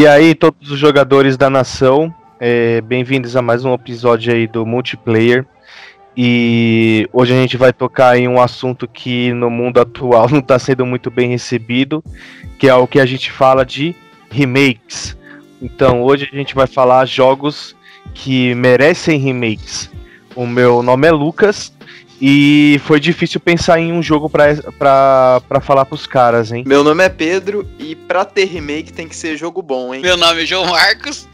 E aí, todos os jogadores da nação, é, bem-vindos a mais um episódio aí do multiplayer. E hoje a gente vai tocar em um assunto que no mundo atual não está sendo muito bem recebido, que é o que a gente fala de remakes. Então hoje a gente vai falar jogos que merecem remakes. O meu nome é Lucas e foi difícil pensar em um jogo pra, pra, pra falar pros caras, hein? Meu nome é Pedro e pra ter remake tem que ser jogo bom, hein? Meu nome é João Marcos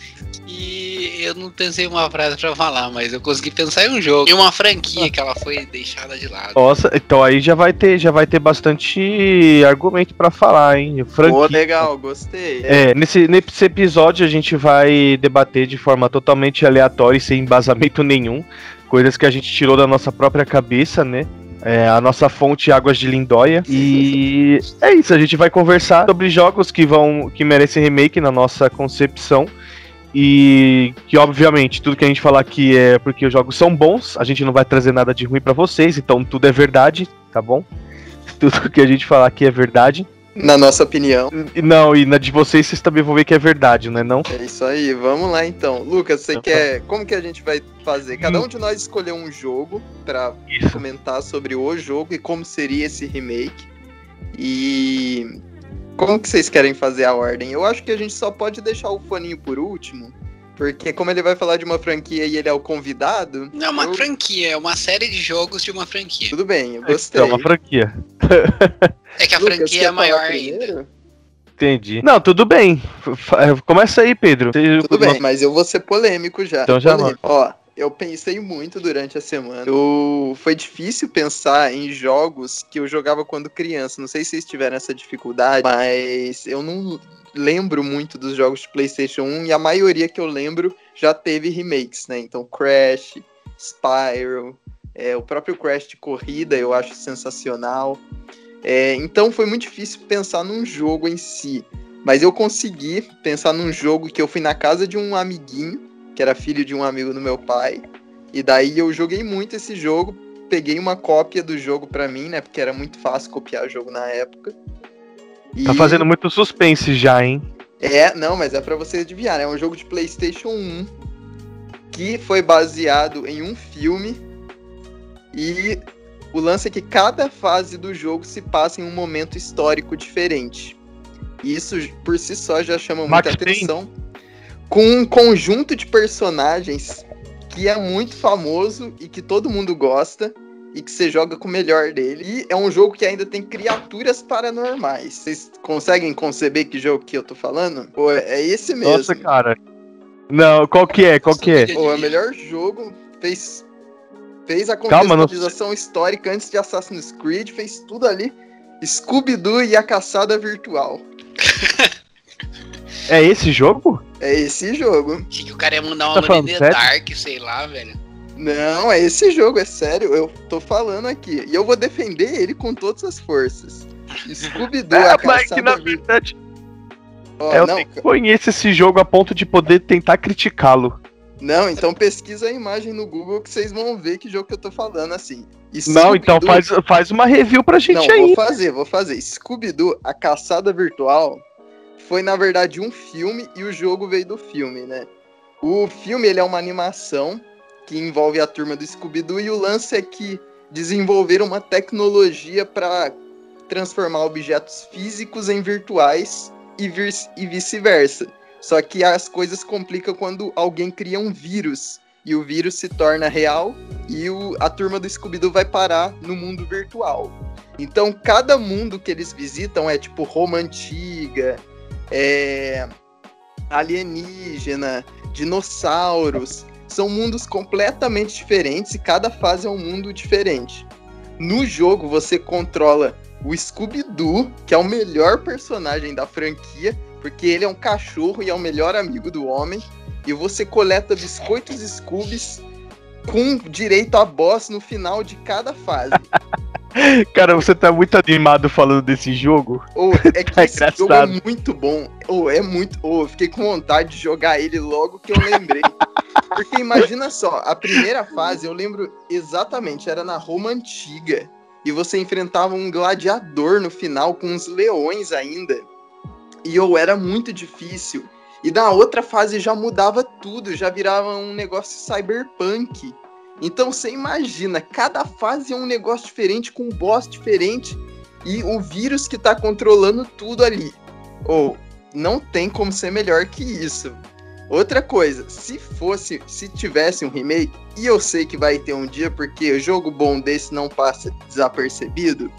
e eu não pensei uma frase pra falar, mas eu consegui pensar em um jogo. E uma franquia que ela foi deixada de lado. Nossa, então aí já vai ter, já vai ter bastante argumento pra falar, hein? Franquia. Pô, legal, gostei. É, nesse, nesse episódio a gente vai debater de forma totalmente aleatória e sem embasamento nenhum coisas que a gente tirou da nossa própria cabeça, né? É, a nossa fonte Águas de Lindóia. E é isso, a gente vai conversar sobre jogos que vão que merecem remake na nossa concepção. E que, obviamente, tudo que a gente falar aqui é porque os jogos são bons, a gente não vai trazer nada de ruim para vocês, então tudo é verdade, tá bom? Tudo que a gente falar aqui é verdade. Na nossa opinião. Não, e na de vocês vocês também vão ver que é verdade, não é não? É isso aí, vamos lá então. Lucas, você então, quer. Tá. Como que a gente vai fazer? Cada um de nós escolheu um jogo para comentar sobre o jogo e como seria esse remake. E. Como que vocês querem fazer a ordem? Eu acho que a gente só pode deixar o foninho por último. Porque como ele vai falar de uma franquia e ele é o convidado. Não é uma eu... franquia, é uma série de jogos de uma franquia. Tudo bem, eu gostei. É uma franquia. É que a Lucas, franquia é maior ainda. Entendi. Não, tudo bem. Começa aí, Pedro. Tudo bem, mas eu vou ser polêmico já. Então já não. Ó, eu pensei muito durante a semana. Eu... Foi difícil pensar em jogos que eu jogava quando criança. Não sei se vocês tiveram essa dificuldade, mas eu não lembro muito dos jogos de PlayStation 1 e a maioria que eu lembro já teve remakes, né? Então Crash, Spyro, é, o próprio Crash de corrida eu acho sensacional. É, então foi muito difícil pensar num jogo em si. Mas eu consegui pensar num jogo que eu fui na casa de um amiguinho, que era filho de um amigo do meu pai. E daí eu joguei muito esse jogo, peguei uma cópia do jogo para mim, né? Porque era muito fácil copiar jogo na época. E... Tá fazendo muito suspense já, hein? É, não, mas é para você adivinhar, né? É um jogo de PlayStation 1 que foi baseado em um filme e o lance é que cada fase do jogo se passa em um momento histórico diferente. E isso por si só já chama muita atenção. Com um conjunto de personagens que é muito famoso e que todo mundo gosta e que você joga com o melhor dele. E é um jogo que ainda tem criaturas paranormais. Vocês conseguem conceber que jogo que eu tô falando? Pô, é esse mesmo. Nossa, cara. Não, qual que é? Qual que é? Pô, é o melhor jogo. Fez, fez a contextualização Calma, histórica antes de Assassin's Creed, fez tudo ali. Scooby-Doo e a caçada virtual. é esse jogo? É esse jogo. Achei que o cara ia mandar uma tá Dark, sei lá, velho. Não, é esse jogo, é sério. Eu tô falando aqui. E eu vou defender ele com todas as forças. Scooby-Doo, é, a caçada... que na verdade... Oh, eu não, nem conheço esse jogo a ponto de poder tentar criticá-lo. Não, então pesquisa a imagem no Google que vocês vão ver que jogo que eu tô falando, assim. Não, então faz, faz uma review pra gente não, aí. vou fazer, vou fazer. Scooby-Doo, a caçada virtual, foi na verdade um filme e o jogo veio do filme, né? O filme, ele é uma animação que envolve a turma do Scooby-Doo, e o lance é que desenvolveram uma tecnologia para transformar objetos físicos em virtuais e, e vice-versa. Só que as coisas complicam quando alguém cria um vírus e o vírus se torna real e o, a turma do Scooby-Doo vai parar no mundo virtual. Então, cada mundo que eles visitam é tipo Roma Antiga, é alienígena, dinossauros são mundos completamente diferentes e cada fase é um mundo diferente. No jogo você controla o Scooby-Doo, que é o melhor personagem da franquia, porque ele é um cachorro e é o melhor amigo do homem, e você coleta biscoitos Scoobies com direito a boss no final de cada fase. Cara, você tá muito animado falando desse jogo. Oh, é que tá esse engraçado. jogo é muito bom. Oh, é muito. Oh, fiquei com vontade de jogar ele logo que eu lembrei. Porque imagina só, a primeira fase eu lembro exatamente, era na Roma Antiga. E você enfrentava um gladiador no final com uns leões ainda. E ou era muito difícil. E na outra fase já mudava tudo, já virava um negócio cyberpunk. Então você imagina, cada fase é um negócio diferente, com um boss diferente e o vírus que tá controlando tudo ali. Ou não tem como ser melhor que isso. Outra coisa, se fosse, se tivesse um remake, e eu sei que vai ter um dia porque o jogo bom desse não passa desapercebido,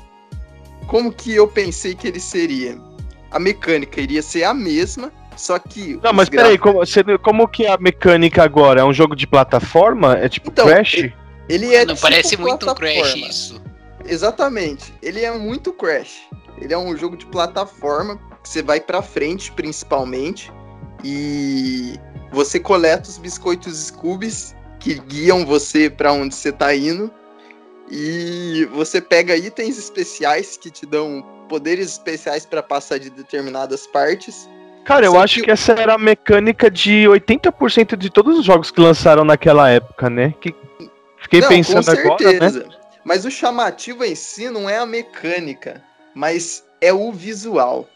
como que eu pensei que ele seria? A mecânica iria ser a mesma, só que. Não, mas peraí, como, como que é a mecânica agora? É um jogo de plataforma? É tipo então, Crash? Ele, ele é Não tipo parece muito um Crash isso. Exatamente. Ele é muito Crash. Ele é um jogo de plataforma que você vai para frente, principalmente, e você coleta os biscoitos Scoobies que guiam você para onde você tá indo. E você pega itens especiais que te dão poderes especiais para passar de determinadas partes. Cara, eu acho que... que... essa era a mecânica de 80% de todos os jogos que lançaram naquela época, né? Que fiquei não, pensando agora, né? Mas o chamativo em si não é a mecânica, mas é o visual.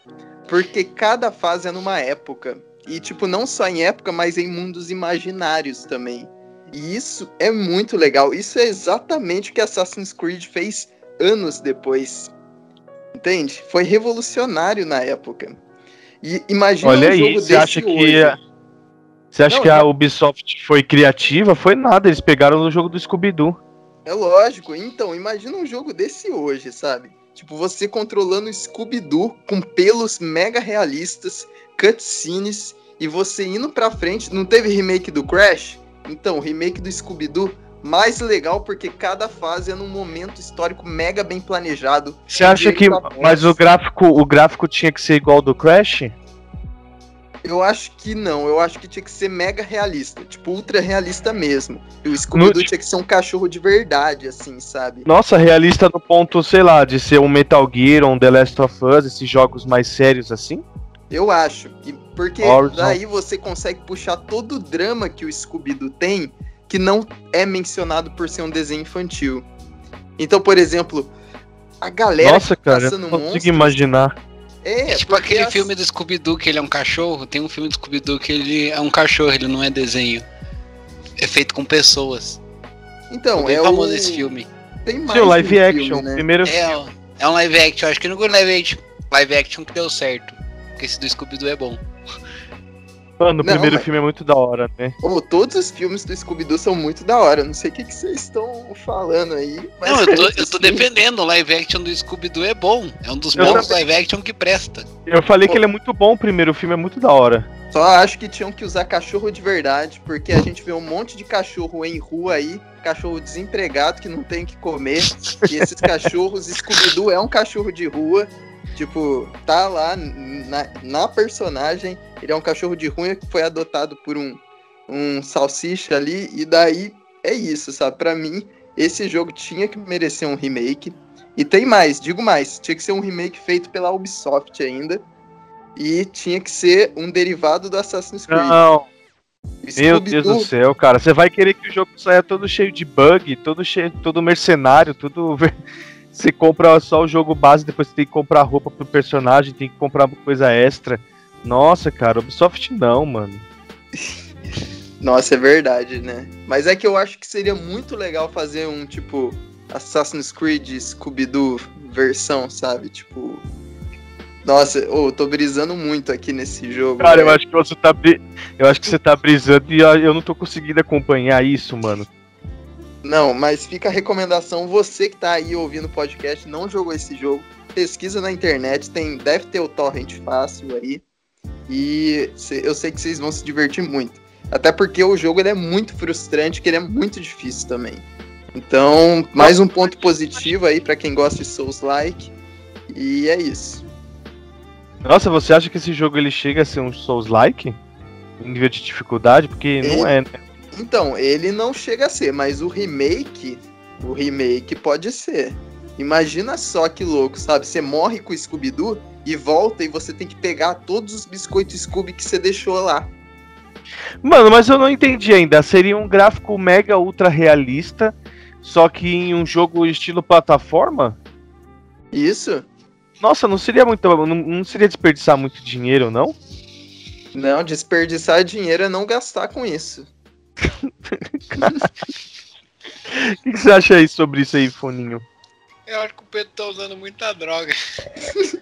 Porque cada fase é numa época. E, tipo, não só em época, mas em mundos imaginários também. E isso é muito legal. Isso é exatamente o que Assassin's Creed fez anos depois. Entende? Foi revolucionário na época. E imagina Olha um aí, você acha hoje. que você acha Não, que a Ubisoft foi criativa? Foi nada, eles pegaram no jogo do Scooby-Doo. É lógico. Então, imagina um jogo desse hoje, sabe? Tipo, você controlando Scooby-Doo com pelos mega realistas, cutscenes, e você indo pra frente. Não teve remake do Crash? Então, o remake do Scooby-Doo mais legal porque cada fase é num momento histórico mega bem planejado. Você acha que mas o gráfico, o gráfico tinha que ser igual ao do Crash? Eu acho que não, eu acho que tinha que ser mega realista, tipo ultra realista mesmo. E o Scooby-Doo no... tinha que ser um cachorro de verdade, assim, sabe? Nossa, realista no ponto, sei lá, de ser um Metal Gear ou um The Last of Us, esses jogos mais sérios assim? Eu acho. Porque Horizon. daí você consegue puxar todo o drama que o Scooby-Doo tem que não é mencionado por ser um desenho infantil. Então, por exemplo, a galera Nossa, cara, eu não consigo imaginar. É, é tipo aquele as... filme do Scooby-Doo que ele é um cachorro. Tem um filme do Scooby-Doo que ele é um cachorro, ele não é desenho. É feito com pessoas. Então, é, é famoso o... esse filme. Tem mais Sim, live action, filme, né? primeiro é, é um live action, acho que no live action, live action que deu certo. Porque esse do Scooby-Doo é bom. Mano, o não, primeiro mas... filme é muito da hora, né? Oh, todos os filmes do Scooby-Doo são muito da hora. Não sei o que, que vocês estão falando aí. não, eu tô, eu tô defendendo. O live action do Scooby-Doo é bom. É um dos eu bons também. live action que presta. Eu falei Pô. que ele é muito bom. O primeiro filme é muito da hora. Só acho que tinham que usar cachorro de verdade, porque a gente vê um monte de cachorro em rua aí, cachorro desempregado que não tem o que comer. e esses cachorros, Scooby-Doo é um cachorro de rua. Tipo, tá lá na, na personagem ele é um cachorro de ruim que foi adotado por um, um salsicha ali, e daí é isso, sabe? Para mim, esse jogo tinha que merecer um remake. E tem mais, digo mais, tinha que ser um remake feito pela Ubisoft ainda. E tinha que ser um derivado do Assassin's Creed. Não. Meu Deus do céu, cara. Você vai querer que o jogo saia todo cheio de bug, todo cheio, todo mercenário, tudo. Você compra só o jogo base, depois você tem que comprar roupa pro personagem, tem que comprar coisa extra. Nossa, cara, Ubisoft não, mano. Nossa, é verdade, né? Mas é que eu acho que seria muito legal fazer um tipo Assassin's Creed Scooby-Doo versão, sabe? Tipo. Nossa, oh, tô brisando muito aqui nesse jogo. Cara, eu acho que você tá eu acho que você tá brisando e eu não tô conseguindo acompanhar isso, mano. Não, mas fica a recomendação, você que tá aí ouvindo o podcast, não jogou esse jogo, pesquisa na internet, tem, deve ter o torrent fácil aí. E eu sei que vocês vão se divertir muito. Até porque o jogo ele é muito frustrante, que ele é muito difícil também. Então, mais um ponto positivo aí para quem gosta de Souls-like. E é isso. Nossa, você acha que esse jogo ele chega a ser um Souls-like? Em nível de dificuldade? Porque ele... não é, né? Então, ele não chega a ser, mas o remake, o remake pode ser. Imagina só que louco, sabe? Você morre com o Scooby-Doo e volta e você tem que pegar todos os biscoitos Scooby que você deixou lá. Mano, mas eu não entendi ainda. Seria um gráfico mega ultra realista, só que em um jogo estilo plataforma? Isso. Nossa, não seria muito. Não, não seria desperdiçar muito dinheiro, não? Não, desperdiçar dinheiro é não gastar com isso. O que, que você acha aí sobre isso aí, Foninho? Eu acho que o Pedro tá usando muita droga.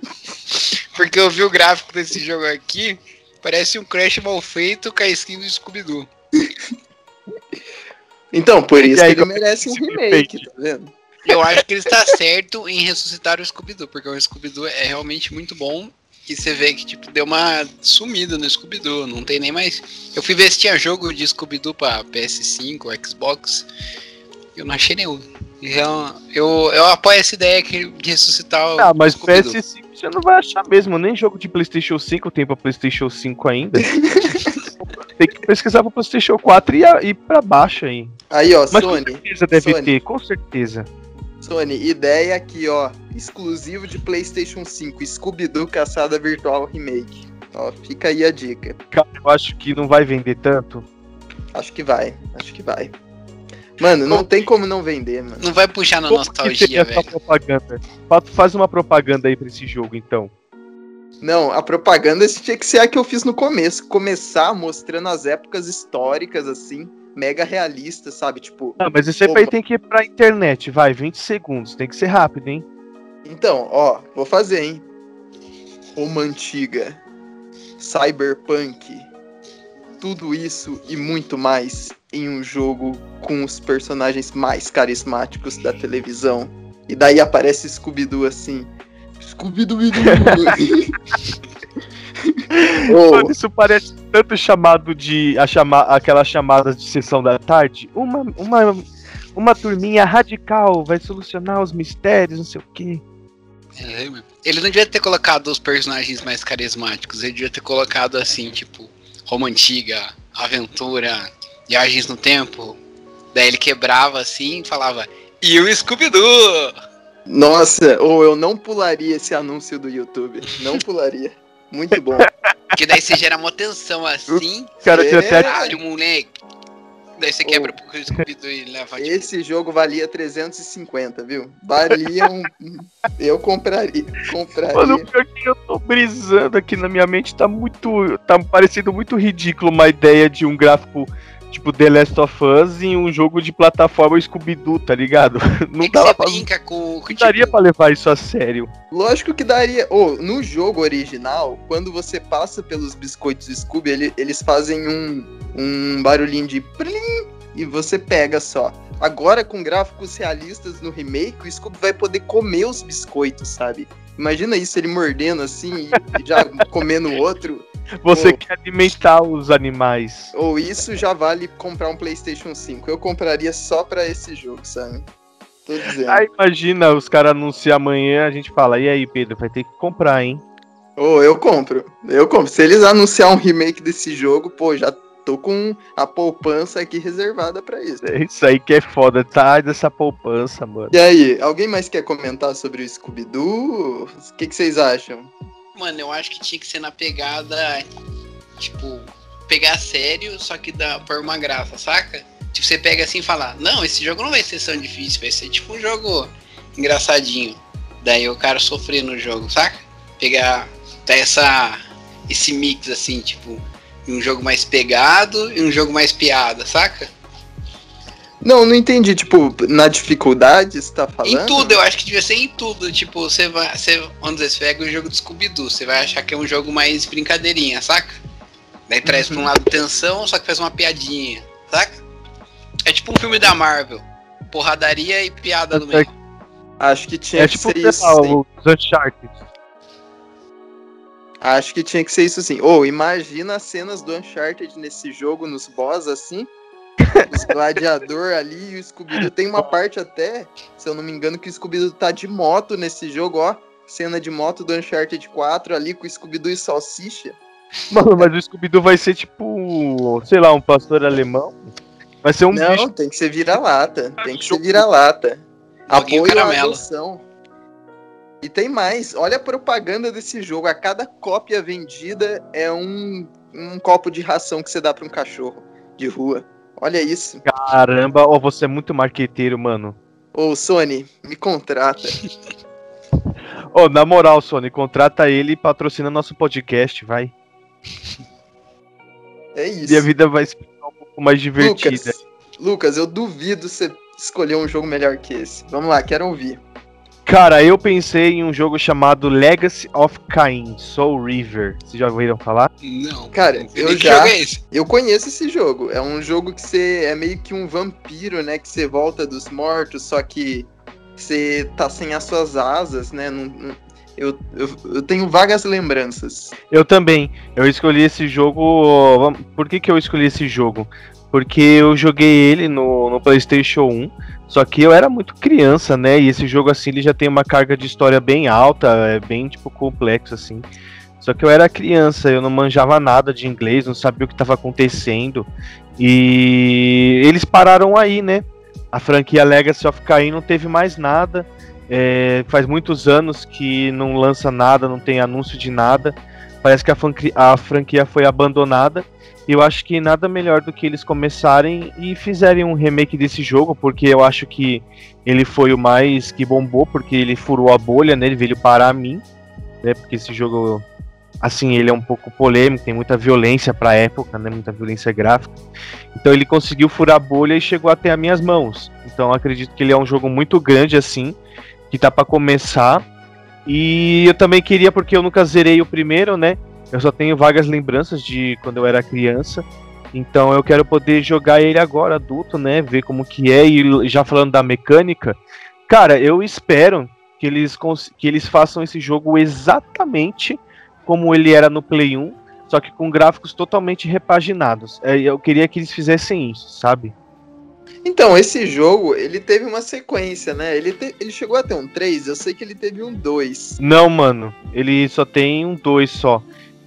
Porque eu vi o gráfico desse jogo aqui, parece um Crash mal feito com a skin do Scooby-Doo. Então, por isso aí, que ele merece um remake? tá vendo? Eu acho que ele está certo em ressuscitar o Scooby-Doo, porque o Scooby-Doo é realmente muito bom. E você vê que, tipo, deu uma sumida no Scooby-Doo, não tem nem mais. Eu fui ver se tinha jogo de Scooby-Doo pra PS5, Xbox, eu não achei nenhum. Então, eu, eu apoio essa ideia que de ressuscitar o Ah, mas Scooby-Doo. PS5 você não vai achar mesmo, nem jogo de PlayStation 5 tem pra PlayStation 5 ainda. tem que pesquisar pra PlayStation 4 e ir pra baixo aí. Aí, ó, Mas com Sony, certeza deve Sony. ter, com certeza. Sony, ideia aqui, ó, exclusivo de PlayStation 5, Scooby-Doo Caçada Virtual Remake. Ó, fica aí a dica. Cara, eu acho que não vai vender tanto. Acho que vai, acho que vai. Mano, não tem como não vender, mano. Não vai puxar na Como nostalgia, velho. propaganda? Fa- Faz uma propaganda aí pra esse jogo, então. Não, a propaganda tinha que ser a que eu fiz no começo. Começar mostrando as épocas históricas, assim, mega realistas, sabe? Tipo, Ah, mas esse aí Opa. tem que ir pra internet, vai, 20 segundos. Tem que ser rápido, hein? Então, ó, vou fazer, hein? Roma Antiga, Cyberpunk, tudo isso e muito mais em um jogo com os personagens mais carismáticos da televisão. E daí aparece Scooby-Doo assim. Scooby-Doo! oh, Mano, isso parece tanto chamado de. A chama, aquelas chamadas de sessão da tarde. Uma, uma, uma turminha radical vai solucionar os mistérios, não sei o quê. É. Ele não devia ter colocado os personagens mais carismáticos, ele devia ter colocado assim, tipo, Roma Antiga, Aventura, Viagens no Tempo. Daí ele quebrava assim e falava, e o Scooby-Doo! nossa, ou eu não pularia esse anúncio do YouTube. Não pularia. Muito bom. Que daí você gera uma tensão assim, Cara, É. tinha até. caralho, moleque. Daí você quebra pro Scooby-Doo e leva tipo, Esse jogo valia 350, viu? Valia um. Eu compraria. Compraria. Mano, pior que eu tô brisando aqui na minha mente, tá muito. Tá parecendo muito ridículo uma ideia de um gráfico tipo The Last of Us em um jogo de plataforma Scooby-Doo, tá ligado? Não é dava você pra. brinca com, com Não daria tipo, pra levar isso a sério. Lógico que daria. Ô, no jogo original, quando você passa pelos biscoitos Scooby, ele- eles fazem um, um barulhinho de plim e você pega só. Agora, com gráficos realistas no remake, o Scooby vai poder comer os biscoitos, sabe? Imagina isso, ele mordendo assim e já comendo o outro. Você Pô. quer alimentar os animais. Ou isso já vale comprar um PlayStation 5. Eu compraria só pra esse jogo, sabe? Tô dizendo. Aí imagina os caras anunciar amanhã, a gente fala, e aí, Pedro, vai ter que comprar, hein? Ou eu compro. Eu compro. Se eles anunciar um remake desse jogo, pô, já tô com a poupança aqui reservada pra isso. É isso aí que é foda, tá? Dessa poupança, mano. E aí, alguém mais quer comentar sobre o Scooby-Doo? O que, que vocês acham? Mano, eu acho que tinha que ser na pegada, tipo, pegar sério, só que dá por uma graça, saca? Tipo, você pega assim e fala, não, esse jogo não vai ser tão difícil, vai ser tipo um jogo engraçadinho. Daí o cara sofrer no jogo, saca? Pegar essa esse mix assim, tipo, um jogo mais pegado e um jogo mais piada, saca? Não, não entendi. Tipo, na dificuldade, você tá falando? Em tudo, eu acho que devia ser em tudo. Tipo, você vai. Você, vamos dizer, você pega o jogo do Scooby-Doo, você vai achar que é um jogo mais brincadeirinha, saca? Daí traz pra um lado tensão, só que faz uma piadinha, saca? É tipo um filme da Marvel. Porradaria e piada no meio. Acho que tinha É que tipo, ser isso. sim. os Uncharted. Acho que tinha que ser isso sim. Ou imagina as cenas do Uncharted nesse jogo, nos boss assim. Os gladiador ali e o Scooby-Doo. Tem uma parte até, se eu não me engano, que o Scooby-Doo tá de moto nesse jogo, ó. Cena de moto do Uncharted 4 ali com o Scooby-Doo e salsicha. Mano, mas o Scooby-Doo vai ser tipo, sei lá, um pastor alemão. Vai ser um não, bicho. tem que ser vira-lata. Tem que ser vira-lata. Apoio à caramelo. adoção. E tem mais. Olha a propaganda desse jogo. A cada cópia vendida é um, um copo de ração que você dá pra um cachorro de rua. Olha isso. Caramba, ó, você é muito marqueteiro, mano. Ô, Sony, me contrata. Ô, na moral, Sony, contrata ele e patrocina nosso podcast, vai. É isso. E a vida vai tornar um pouco mais divertida. Lucas, Lucas, eu duvido você escolher um jogo melhor que esse. Vamos lá, quero ouvir. Cara, eu pensei em um jogo chamado Legacy of Kain, Soul River. Vocês já ouviram falar? Não. Cara, não eu já- jogo é esse? Eu conheço esse jogo. É um jogo que você é meio que um vampiro, né? Que você volta dos mortos, só que você tá sem as suas asas, né? Não- não- eu, eu, eu tenho vagas lembranças. Eu também. Eu escolhi esse jogo. Por que, que eu escolhi esse jogo? Porque eu joguei ele no, no PlayStation 1. Só que eu era muito criança, né? E esse jogo, assim, ele já tem uma carga de história bem alta, é bem, tipo, complexo, assim. Só que eu era criança, eu não manjava nada de inglês, não sabia o que estava acontecendo. E eles pararam aí, né? A franquia Legacy of Kain não teve mais nada. É, faz muitos anos que não lança nada, não tem anúncio de nada. Parece que a, franqui- a franquia foi abandonada. E eu acho que nada melhor do que eles começarem e fizerem um remake desse jogo, porque eu acho que ele foi o mais que bombou, porque ele furou a bolha, né? Ele veio parar a mim, né? Porque esse jogo, assim, ele é um pouco polêmico, tem muita violência pra época, né? Muita violência gráfica. Então ele conseguiu furar a bolha e chegou até as minhas mãos. Então acredito que ele é um jogo muito grande, assim, que tá pra começar. E eu também queria, porque eu nunca zerei o primeiro, né? Eu só tenho vagas lembranças de quando eu era criança. Então eu quero poder jogar ele agora, adulto, né? Ver como que é. E já falando da mecânica, cara, eu espero que eles, que eles façam esse jogo exatamente como ele era no Play 1, só que com gráficos totalmente repaginados. É, Eu queria que eles fizessem isso, sabe? Então, esse jogo, ele teve uma sequência, né? Ele, te- ele chegou a ter um 3, eu sei que ele teve um 2. Não, mano, ele só tem um 2 só.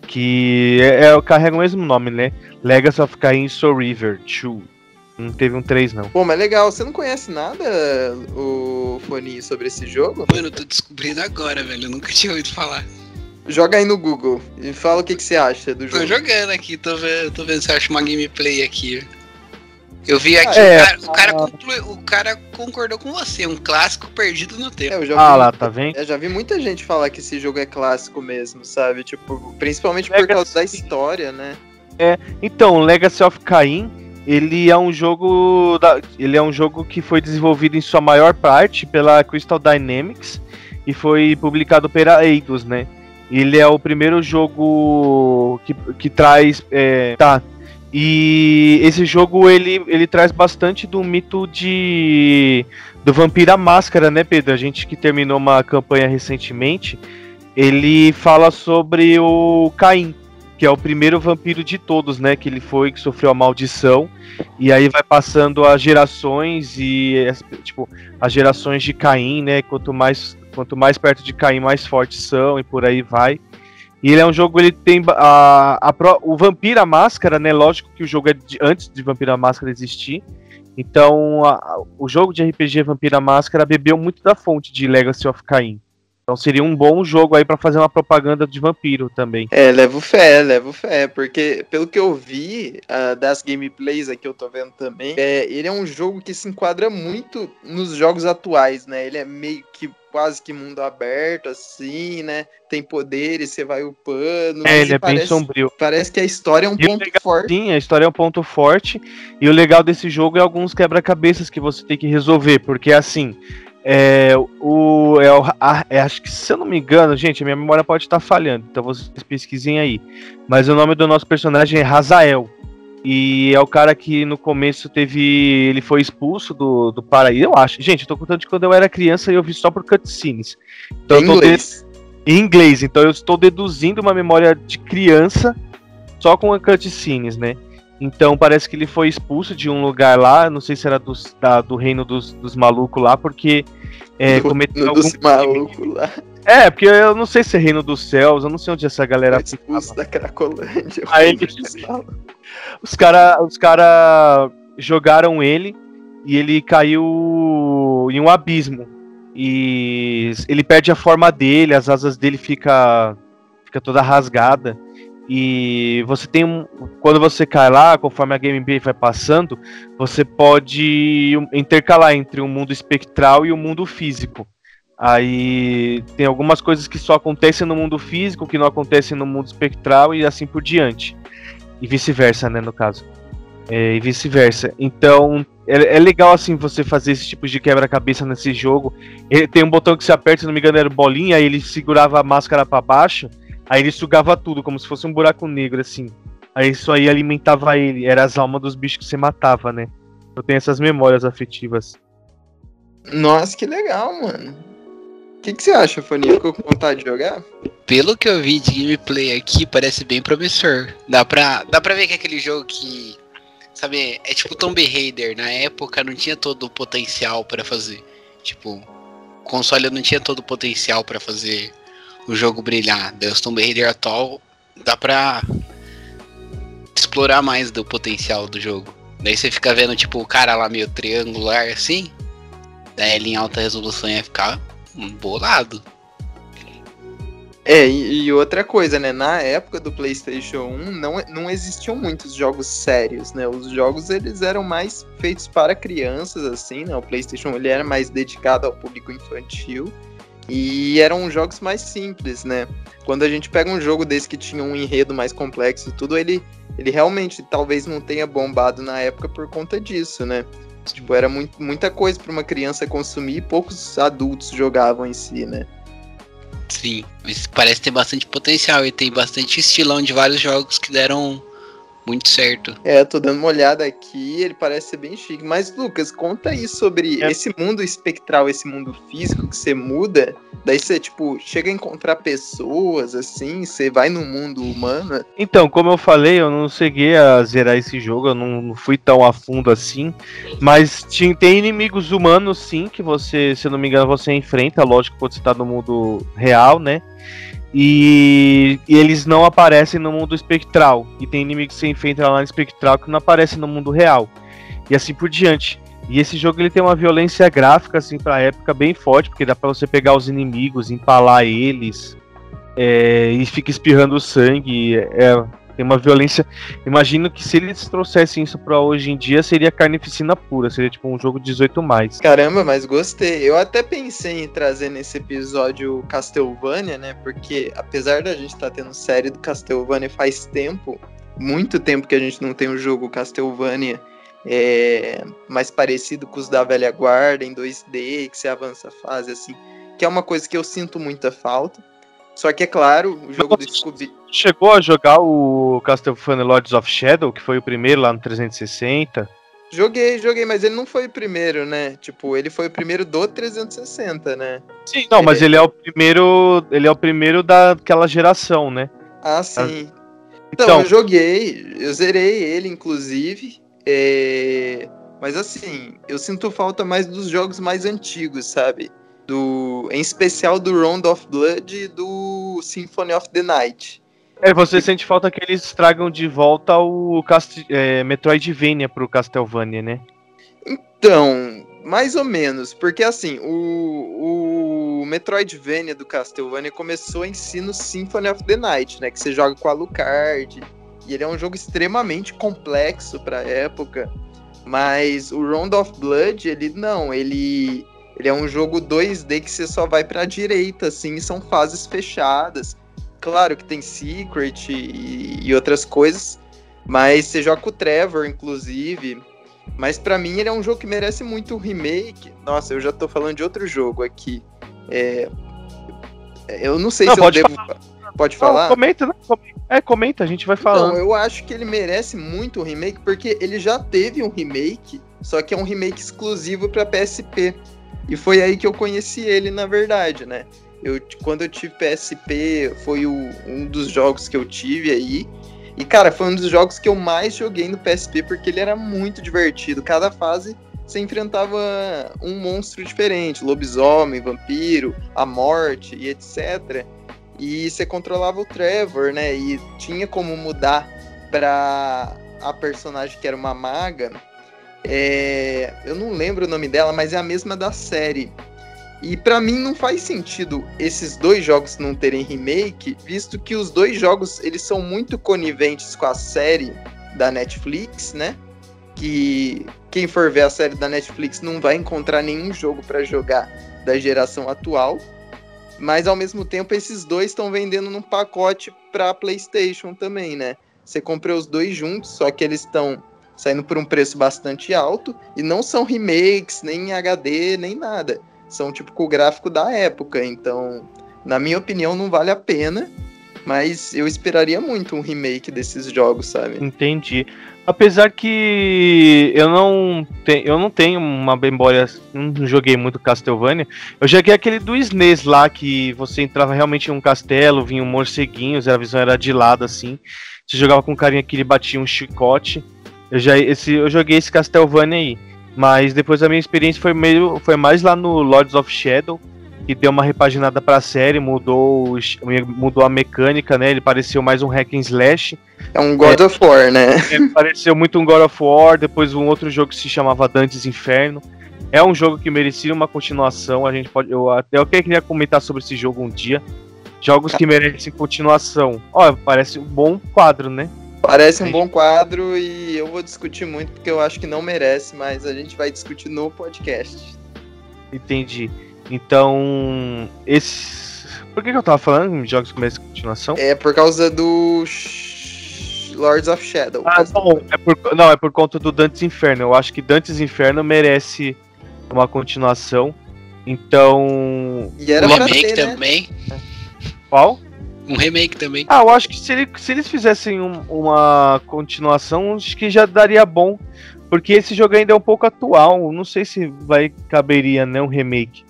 Que é, é, carrega o mesmo nome, né? Legacy of Kain Soul River 2. Não teve um 3, não. Pô, mas legal, você não conhece nada, o Foninho, sobre esse jogo? Mano, eu tô descobrindo agora, velho. Eu nunca tinha ouvido falar. Joga aí no Google e fala o que, que você acha do Tô jogo. jogando aqui, tô vendo, tô vendo se eu acho uma gameplay aqui. Eu vi aqui, É, o, cara, o, cara o cara concordou com você, um clássico perdido no tempo. É, eu já Ah vi- lá, tá vendo? Eu já vi muita gente falar que esse jogo é clássico mesmo, sabe? Tipo, principalmente por Legacy. causa da história, né? Então, Legacy of Kain, ele é um jogo da, ele é um jogo que foi desenvolvido em sua maior parte pela Crystal Dynamics e foi publicado pela Eidos, né? Ele é o primeiro jogo que, que traz é, tá e esse jogo ele, ele traz bastante do mito de do Vampira Máscara, né, Pedro? A gente que terminou uma campanha recentemente, ele fala sobre o Caim, que é o primeiro vampiro de todos, né? Que ele foi, que sofreu a maldição. E aí vai passando as gerações e tipo, as gerações de Caim, né? Quanto mais, quanto mais perto de Caim, mais fortes são e por aí vai. E ele é um jogo, ele tem a, a o Vampira Máscara, né? Lógico que o jogo é de- antes de Vampira Máscara existir. Então, a- o jogo de RPG Vampira Máscara bebeu muito da fonte de Legacy of Kain. Então seria um bom jogo aí pra fazer uma propaganda de vampiro também. É, levo fé, levo fé, porque pelo que eu vi ah, das gameplays aqui eu tô vendo também, é, ele é um jogo que se enquadra muito nos jogos atuais, né? Ele é meio que quase que mundo aberto, assim, né? Tem poderes, você vai upando. É, ele é bem parece, sombrio. Parece que a história é um E ponto legal- forte. Sim, a história é um ponto forte. E o legal desse jogo é alguns quebra-cabeças que você tem que resolver. Porque assim, é, o, é, o- a- é, acho que se eu não me engano, gente, a minha memória pode estar falhando. Então vocês pesquisem aí. Mas o nome do nosso personagem é Razael. E é o cara que no começo teve. Ele foi expulso do, do paraíso, eu acho. Gente, eu tô contando de quando eu era criança e eu vi só por cutscenes. Então em eu tô de- inglês. em inglês, então eu estou deduzindo uma memória de criança só com a cutscenes, né? Então parece que ele foi expulso de um lugar lá, não sei se era dos- da- do reino dos, dos malucos lá, porque é, cometeu algum dos malucos lá. É, porque eu não sei se é reino dos céus, eu não sei onde essa galera Foi expulso da Cracolândia. Aí ele- Os caras os cara jogaram ele e ele caiu em um abismo. E ele perde a forma dele, as asas dele fica, fica toda rasgada. E você tem um. Quando você cai lá, conforme a gameplay vai passando, você pode intercalar entre o mundo espectral e o mundo físico. Aí tem algumas coisas que só acontecem no mundo físico, que não acontecem no mundo espectral e assim por diante. e vice-versa, né, no caso. É, e vice-versa. Então, é, é, legal assim você fazer esse tipo de quebra-cabeça nesse jogo. Ele tem um botão que se aperta, se não me engano, era bolinha, aí ele segurava a máscara para baixo, aí ele sugava tudo, como se fosse um buraco negro, assim. Aí isso aí alimentava ele, era as almas dos bichos que você matava, né? Eu tenho essas memórias afetivas. Nossa, que legal, mano. O que, que você acha, Foninha? Ficou com vontade de jogar? Pelo que eu vi de gameplay aqui, parece bem promissor. Dá pra, dá pra ver que é aquele jogo que. Sabe, é tipo Tomb Raider. Na época não tinha todo o potencial para fazer. Tipo, o console não tinha todo o potencial para fazer o jogo brilhar. Os Tomb Raider atual dá pra explorar mais do potencial do jogo. Daí você fica vendo, tipo, o cara lá meio triangular assim. Daí ele em alta resolução ia ficar bolado. É, e, e, outra coisa, né? Na época do PlayStation 1 não, não existiam muitos jogos sérios, né? Os jogos eles eram mais feitos para crianças, assim, né? O PlayStation ele era mais dedicado ao público infantil e eram jogos mais simples, né? Quando a gente pega um jogo desse que tinha um enredo mais complexo e tudo, ele, ele realmente talvez não tenha bombado na época por conta disso, né? Tipo, era muito, muita coisa para uma criança consumir e poucos adultos jogavam em si, né? Sim, parece ter bastante potencial e tem bastante estilão de vários jogos que deram muito certo. É, tô dando uma olhada aqui, ele parece ser bem chique. Mas, Lucas, conta aí sobre é. esse mundo espectral, esse mundo físico que você muda. Daí você, tipo, chega a encontrar pessoas, assim, você vai no mundo humano. Então, como eu falei, eu não cheguei a zerar esse jogo, eu não fui tão a fundo assim. Mas tem inimigos humanos, sim, que você, se eu não me engano, você enfrenta, lógico, quando você tá no mundo real, né? E, e, eles não aparecem no mundo espectral. E tem inimigos que você enfrenta lá no espectral que não aparecem no mundo real. E assim por diante. E esse jogo ele tem uma violência gráfica, assim, pra época bem forte, porque dá pra você pegar os inimigos, empalar eles, é, e fica espirrando sangue. É, tem uma violência. Imagino que se eles trouxessem isso para hoje em dia, seria carnificina pura. Seria tipo um jogo 18 mais. Caramba, mas gostei. Eu até pensei em trazer nesse episódio Castlevania, né? Porque apesar da gente estar tá tendo série do Castlevania faz tempo, muito tempo que a gente não tem um jogo Castlevania é, mais parecido com os da velha guarda, em 2D, que você avança a fase, assim. Que é uma coisa que eu sinto muita falta. Só que é claro, o jogo do Scooby. Chegou a jogar o Castlevania Lords of Shadow, que foi o primeiro lá no 360? Joguei, joguei, mas ele não foi o primeiro, né? Tipo, ele foi o primeiro do 360, né? Sim, não, ele... mas ele é o primeiro. Ele é o primeiro daquela geração, né? Ah, sim. Então, então eu joguei, eu zerei ele, inclusive. É... Mas assim, eu sinto falta mais dos jogos mais antigos, sabe? do em especial do Round of Blood e do Symphony of the Night. É, você e... sente falta que eles tragam de volta o Cast é, Metroidvania pro Castlevania, né? Então, mais ou menos, porque assim, o, o Metroidvania do Castlevania começou em si no Symphony of the Night, né? Que você joga com a Alucard. E ele é um jogo extremamente complexo pra época. Mas o Round of Blood, ele não, ele ele é um jogo 2D que você só vai para a direita, assim, são fases fechadas. Claro que tem Secret e, e outras coisas, mas você joga com o Trevor, inclusive. Mas para mim ele é um jogo que merece muito remake. Nossa, eu já tô falando de outro jogo aqui. É... Eu não sei não, se eu devo. Falar. Pode falar? Não, comenta, né? É, comenta, a gente vai falar. Então, eu acho que ele merece muito um remake, porque ele já teve um remake, só que é um remake exclusivo para PSP. E foi aí que eu conheci ele, na verdade, né? Eu, quando eu tive PSP, foi o, um dos jogos que eu tive aí. E, cara, foi um dos jogos que eu mais joguei no PSP, porque ele era muito divertido. Cada fase você enfrentava um monstro diferente, lobisomem, vampiro, a morte e etc. E você controlava o Trevor, né? E tinha como mudar pra a personagem que era uma maga é, eu não lembro o nome dela, mas é a mesma da série. E para mim não faz sentido esses dois jogos não terem remake, visto que os dois jogos eles são muito coniventes com a série da Netflix, né? Que quem for ver a série da Netflix não vai encontrar nenhum jogo para jogar da geração atual. Mas ao mesmo tempo esses dois estão vendendo num pacote para PlayStation também, né? você compra os dois juntos, só que eles estão saindo por um preço bastante alto e não são remakes, nem HD, nem nada. São tipo com o gráfico da época, então, na minha opinião, não vale a pena. Mas eu esperaria muito um remake desses jogos, sabe? Entendi. Apesar que eu não, te, eu não tenho uma memória. Não joguei muito Castlevania. Eu joguei aquele do SNES lá, que você entrava realmente em um castelo, vinha um morceguinhos, a visão era de lado assim. Você jogava com um carinha que ele batia um chicote. Eu, já, esse, eu joguei esse Castlevania aí. Mas depois a minha experiência foi, meio, foi mais lá no Lords of Shadow, que deu uma repaginada pra série, mudou, mudou a mecânica, né? Ele pareceu mais um hack and slash. É um God é, of War, né? É, pareceu muito um God of War, depois um outro jogo que se chamava Dantes Inferno. É um jogo que merecia uma continuação, a gente pode. Eu até eu queria comentar sobre esse jogo um dia. Jogos que merecem continuação. Ó, parece um bom quadro, né? Parece um bom quadro e eu vou discutir muito porque eu acho que não merece, mas a gente vai discutir no podcast. Entendi. Então, esse. Por que, que eu tava falando em jogos que merecem continuação? É por causa do. Lords of Shadow. Ah, não é, por, não, é por conta do Dantes Inferno. Eu acho que Dantes Inferno merece uma continuação. Então. E era um remake ter, né? também. Qual? Um remake também. Ah, eu acho que se, ele, se eles fizessem um, uma continuação, acho que já daria bom. Porque esse jogo ainda é um pouco atual. Não sei se vai caberia né, um remake.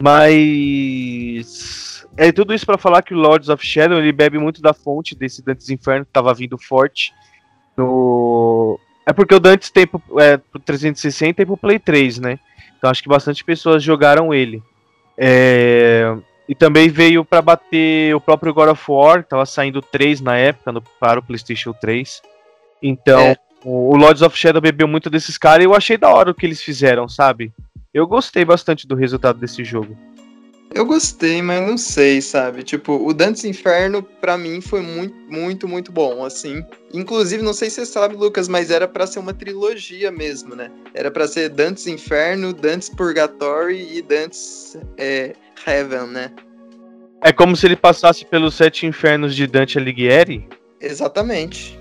Mas. É tudo isso para falar que o Lords of Shadow ele bebe muito da fonte desse Dantes Inferno que tava vindo forte no. É porque o Dantes tem pro, é, pro 360 e pro Play 3, né? Então acho que bastante pessoas jogaram ele. É... E também veio para bater o próprio God of War, tava saindo 3 na época no, para o PlayStation 3. Então, é. o Lords of Shadow bebeu muito desses caras e eu achei da hora o que eles fizeram, sabe? Eu gostei bastante do resultado desse jogo. Eu gostei, mas não sei, sabe? Tipo, o Dantes Inferno, para mim, foi muito, muito, muito bom, assim. Inclusive, não sei se você sabe, Lucas, mas era para ser uma trilogia mesmo, né? Era para ser Dantes Inferno, Dantes Purgatory e Dantes é, Heaven, né? É como se ele passasse pelos sete infernos de Dante Alighieri? Exatamente.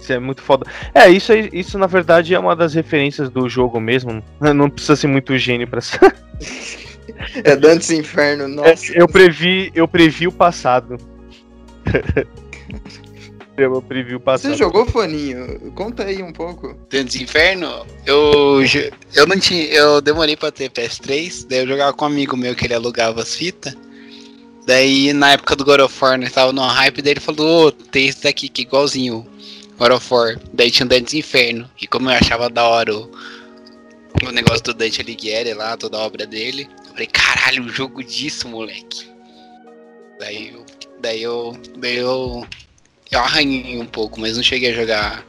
Isso é muito foda. É, isso, isso na verdade é uma das referências do jogo mesmo. Não precisa ser muito gênio pra ser. É Dantes Inferno, nossa. É, eu, previ, eu previ o passado. eu previ o passado. Você jogou, Foninho? Conta aí um pouco. Dantes Inferno? Eu, eu não tinha. Eu demorei pra ter PS3, daí eu jogava com um amigo meu que ele alugava as fitas. Daí na época do God of War, né, tava no hype, daí ele falou, oh, tem esse daqui que é igualzinho God of War. Daí tinha o Dantes Inferno. E como eu achava da hora o, o negócio do Dante Alighieri lá, toda a obra dele, falei, caralho, um jogo disso, moleque. Daí eu. Daí eu. Daí eu. Eu arranhei um pouco, mas não cheguei a jogar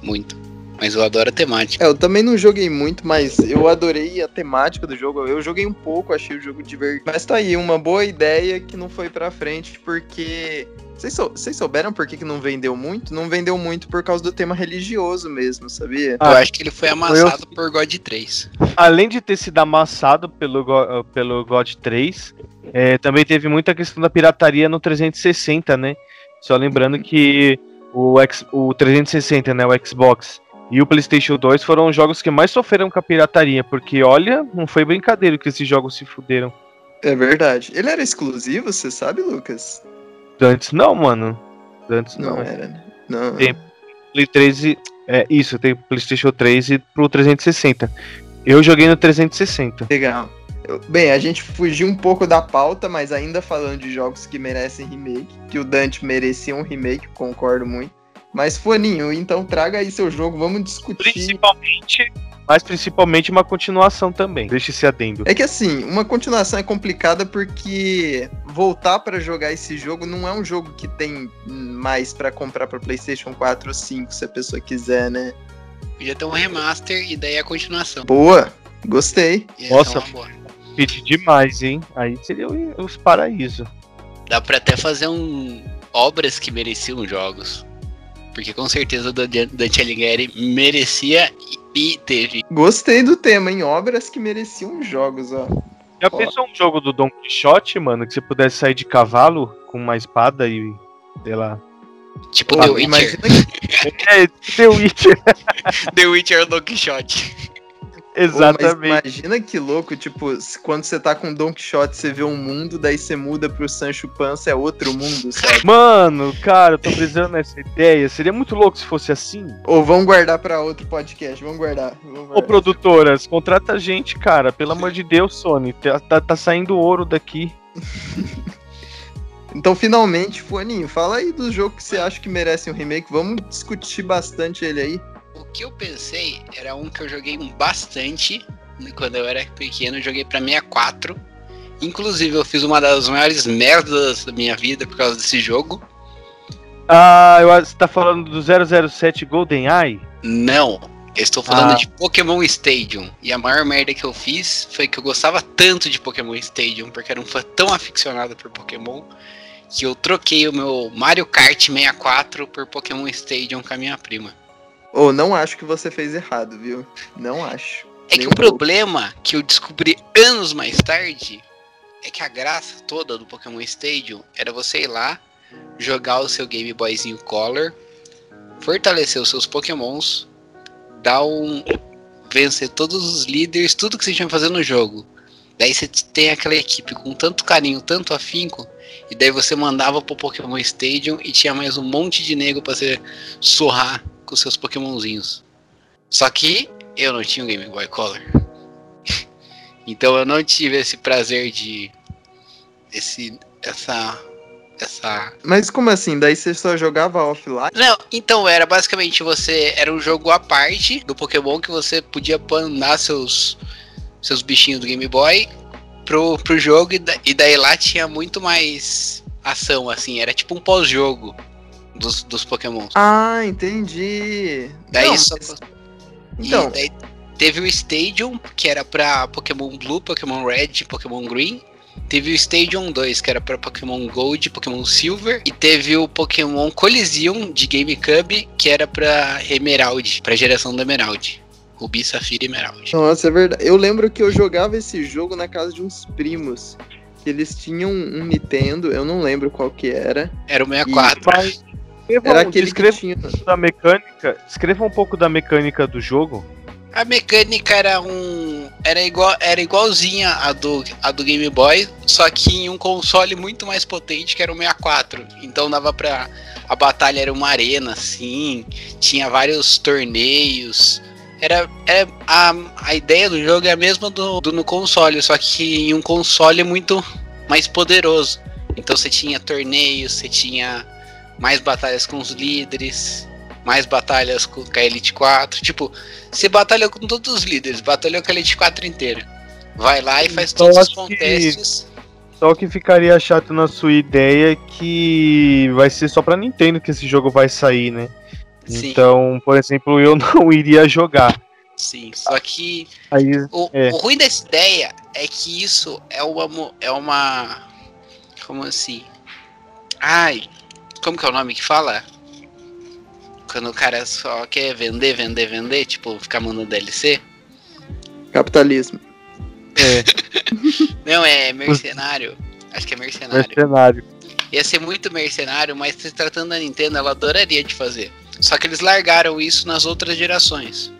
muito. Mas eu adoro a temática. É, eu também não joguei muito, mas eu adorei a temática do jogo. Eu joguei um pouco, achei o jogo divertido. Mas tá aí, uma boa ideia que não foi pra frente, porque. Vocês, sou... Vocês souberam por que, que não vendeu muito? Não vendeu muito por causa do tema religioso mesmo, sabia? Ah, eu acho que ele foi amassado eu... por God 3. Além de ter sido amassado pelo, Go... pelo God 3, é, também teve muita questão da pirataria no 360, né? Só lembrando que o, X... o 360, né? O Xbox e o PlayStation 2 foram os jogos que mais sofreram com a pirataria, porque olha, não foi brincadeira que esses jogos se fuderam. É verdade. Ele era exclusivo, você sabe, Lucas? Antes não, mano. Antes não. Não era, né? Não. Tem Play 3. É, isso, tem PlayStation 3 e pro 360. Eu joguei no 360. Legal. Bem, a gente fugiu um pouco da pauta, mas ainda falando de jogos que merecem remake, que o Dante merecia um remake, concordo muito. Mas, Foninho, então traga aí seu jogo, vamos discutir. Principalmente, mas principalmente uma continuação também. Deixa esse adendo. É que assim, uma continuação é complicada porque voltar para jogar esse jogo não é um jogo que tem mais para comprar para PlayStation 4 ou 5, se a pessoa quiser, né? Podia ter um remaster e daí a continuação. Boa, gostei. Nossa, pedi demais, hein? Aí seria os paraísos. Dá pra até fazer um obras que mereciam jogos porque com certeza o Dante Alighieri merecia e teve. Gostei do tema, em obras que mereciam jogos, ó. Já pensou um jogo do Don Quixote, mano, que você pudesse sair de cavalo com uma espada e, sei lá, Tipo Pô, The Witcher. imagina que- É, The Witcher. The Witcher Don Quixote. Pô, mas Exatamente. imagina que louco, tipo, quando você tá com Don Quixote, você vê um mundo, daí você muda pro Sancho Panza, é outro mundo, sabe? Mano, cara, eu tô precisando dessa ideia. Seria muito louco se fosse assim. Ou vamos guardar pra outro podcast, vamos guardar. Vamos Ô, guardar. produtoras, contrata a gente, cara. Pelo amor de Deus, Sony. Tá, tá- tá saindo ouro daqui. Então, finalmente, Foninho, fala aí do jogo que você acha que merece um remake. Vamos discutir bastante ele aí. O que eu pensei era um que eu joguei bastante quando eu era pequeno. Joguei pra 64. Inclusive, eu fiz uma das maiores merdas da minha vida por causa desse jogo. Ah, eu, você tá falando do 007 GoldenEye? Não, eu estou falando Ah. de Pokémon Stadium. E a maior merda que eu fiz foi que eu gostava tanto de Pokémon Stadium, porque era um fã tão aficionado por Pokémon, que eu troquei o meu Mario Kart 64 por Pokémon Stadium com a minha prima. Ou não acho que você fez errado, viu? Não acho. É que o problema que eu descobri anos mais tarde é que a graça toda do Pokémon Stadium era você ir lá, jogar o seu Game Boyzinho Color, fortalecer os seus Pokémons, dar um. vencer todos os líderes, tudo que você tinha que fazer no jogo. Daí você tem aquela equipe com tanto carinho, tanto afinco, e daí você mandava pro Pokémon Stadium e tinha mais um monte de nego pra você surrar com seus Pokémonzinhos. Só que eu não tinha um Game Boy Color. então eu não tive esse prazer de. Esse. Essa. Essa. Mas como assim? Daí você só jogava offline? Não, então era basicamente você. Era um jogo à parte do Pokémon que você podia mandar seus. Seus bichinhos do Game Boy pro, pro jogo e, da- e daí lá tinha muito mais ação, assim. Era tipo um pós-jogo dos, dos Pokémons. Ah, entendi. Daí Não, só- mas- E Então, daí teve o Stadium, que era pra Pokémon Blue, Pokémon Red e Pokémon Green. Teve o Stadium 2, que era pra Pokémon Gold, Pokémon Silver. E teve o Pokémon Coliseum de GameCube, que era pra Emerald, pra geração do Emerald. Rubi, Safira e Emerald. Nossa, é verdade. Eu lembro que eu jogava esse jogo na casa de uns primos. Que eles tinham um Nintendo, eu não lembro qual que era. Era o 64. Mas, escrevam- Era aquele que descreva tinha. um pouco da mecânica. Escreva um pouco da mecânica do jogo. A mecânica era um. Era, igual, era igualzinha a do, a do Game Boy, só que em um console muito mais potente que era o 64. Então dava pra. A batalha era uma arena, assim, tinha vários torneios. Era. era a, a ideia do jogo é a mesma do, do no console, só que em um console muito mais poderoso. Então você tinha torneios, você tinha mais batalhas com os líderes, mais batalhas com, a Elite 4. Tipo, você batalhou com todos os líderes, batalhou com a Elite 4 inteira. Vai lá e faz Então, todos os contestes. Só que ficaria chato na sua ideia que vai ser só pra Nintendo que esse jogo vai sair, né? Sim, Então, por exemplo, eu não iria jogar. sim. Só que Aí, o, É. o ruim dessa ideia é que isso é uma. É uma. Como assim? Ai, como que é o nome que fala? Quando o cara só quer vender, vender, vender, tipo, ficar mandando DLC. Capitalismo. é, Não, é mercenário. Acho que é mercenário. mercenário. Ia ser muito mercenário, mas se tratando da Nintendo, ela adoraria de fazer. Só que eles largaram isso nas outras gerações.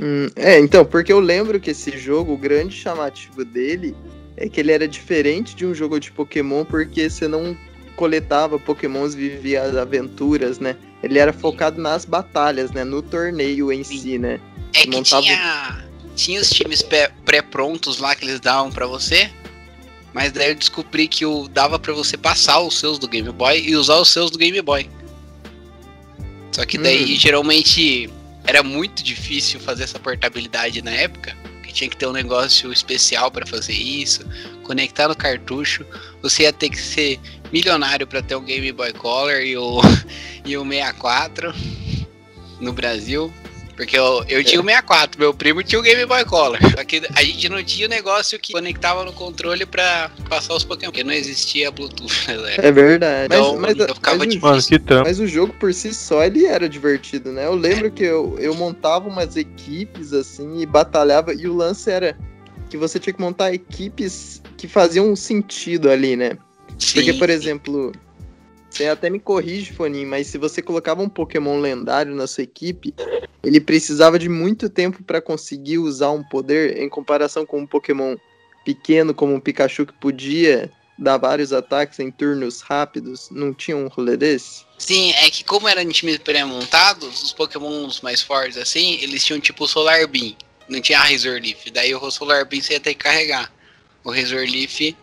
Hum, é, então, porque eu lembro que esse jogo, o grande chamativo dele é que ele era diferente de um jogo de Pokémon, porque você não coletava Pokémons vivia as aventuras, né? Ele era focado nas batalhas, né? No torneio em Sim. si, né? É que Montava- tinha, tinha os times pré- pré-prontos lá que eles davam pra você, mas daí eu descobri que o, dava pra você passar os seus do Game Boy e usar os seus do Game Boy. Só que daí Hum. geralmente era muito difícil fazer essa portabilidade na época, que tinha que ter um negócio especial pra fazer isso, conectar no cartucho, você ia ter que ser milionário pra ter um Game Boy Color e o, e o 64 no Brasil. Porque eu, eu tinha o 64, meu primo tinha o Game Boy Color. Só que a gente não tinha o negócio que conectava no controle pra passar os Pokémon. Porque não existia Bluetooth na época. É verdade. Então, mas, mas, eu ficava mas o- difícil. Mas o jogo por si só, ele era divertido, né? Eu lembro que eu, eu montava umas equipes, assim, e batalhava, e o lance era que você tinha que montar equipes que faziam sentido ali, né? Porque, Sim, por exemplo, Você até me corrige, Foninho, mas se você colocava um Pokémon lendário na sua equipe, ele precisava de muito tempo para conseguir usar um poder em comparação com um Pokémon pequeno como um Pikachu que podia dar vários ataques em turnos rápidos. Não tinha um rolê desse? Sim, é que como eram times pré-montados, os Pokémons mais fortes assim, eles tinham tipo o Solar Beam. Não tinha Razor Leaf. Daí o Solar você ia ter que carregar. O Razor Leaf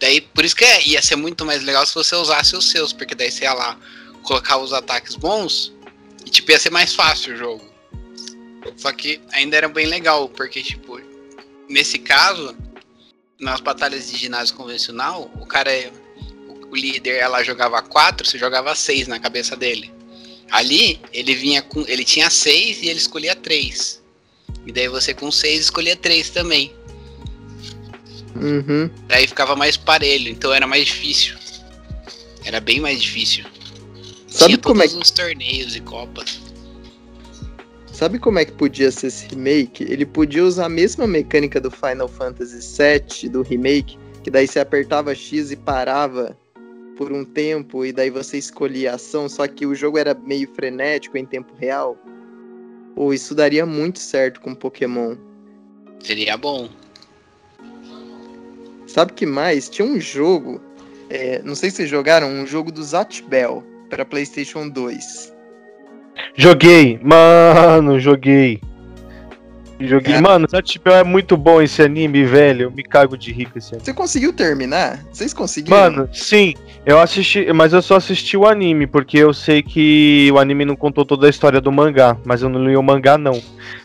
Daí, por isso que é, ia ser muito mais legal se você usasse os seus, porque daí você ia lá colocar os ataques bons e tipo, ia ser mais fácil o jogo. Só que ainda era bem legal, porque tipo, nesse caso, nas batalhas de ginásio convencional, o cara, o líder, ela jogava 4, você jogava 6 na cabeça dele. Ali, ele vinha com. Ele tinha 6 e ele escolhia 3. E daí você com 6 escolhia 3 também. Uhum. Aí ficava mais parelho, então era mais difícil. Era bem mais difícil. Sabe Tinha como é os torneios e copas. Sabe como é que podia ser esse remake? Ele podia usar a mesma mecânica do Final Fantasy VII, do remake, que daí você apertava X e parava por um tempo, e daí você escolhia a ação, só que o jogo era meio frenético em tempo real. Ou isso daria muito certo com Pokémon. Seria bom. Sabe que mais? Tinha um jogo, é, não sei se vocês jogaram, um jogo do Zatbel para PlayStation 2. Joguei, mano, joguei. Joguei. É. Mano, Zatibel é muito bom esse anime, velho. Eu me cago de rico esse anime. Você conseguiu terminar? Vocês conseguiram? Mano, sim, eu assisti, mas eu só assisti o anime, porque eu sei que o anime não contou toda a história do mangá, mas eu não li o mangá, não.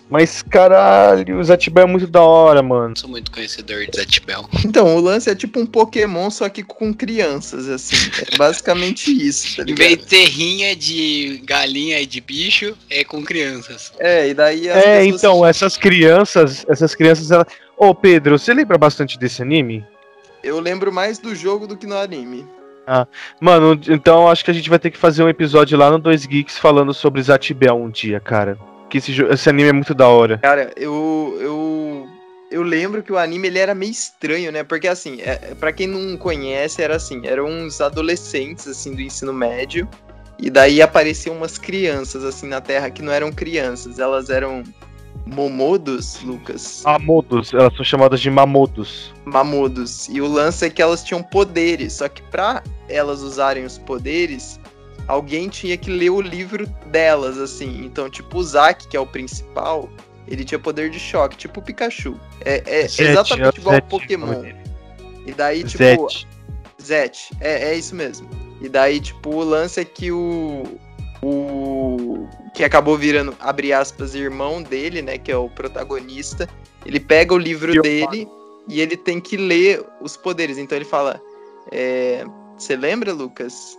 Mas caralho, o Zatibel é muito da hora, mano. Sou muito conhecedor de Zatbel. Então, o lance é tipo um Pokémon, só que com crianças, assim. É basicamente isso, tá Em vez ligado? de ter rinha de galinha e de bicho, é com crianças. É, e daí as É, pessoas- então, essas crianças, essas crianças, ela... Ô, Pedro, você lembra bastante desse anime? Eu lembro mais do jogo do que no anime. Mano, então acho que a gente vai ter que fazer um episódio lá no Dois Geeks falando sobre Zatibel um dia, cara. Que esse, esse anime é muito da hora. Cara, eu, eu, eu lembro que o anime ele era meio estranho, né? Porque assim, é, para quem não conhece, era assim, eram uns adolescentes assim do ensino médio e daí apareciam umas crianças assim na Terra que não eram crianças, elas eram momodos, Lucas, Mamodos, elas são chamadas de mamodos. mamodos. E o lance é que elas tinham poderes, só que pra elas usarem os poderes, alguém tinha que ler o livro delas, assim. Então, tipo, o Zack, que é o principal, ele tinha poder de choque, tipo o Pikachu. É, é Zet, exatamente é o igual ao Zet, Pokémon. E daí, tipo, Zet. Zet, é, é isso mesmo. E daí, tipo, o lance é que o. O. Que acabou virando, abre aspas, irmão dele, né? Que é o protagonista. Ele pega o livro E o dele e ele tem que ler os poderes. Então ele fala. é, Você lembra, Lucas?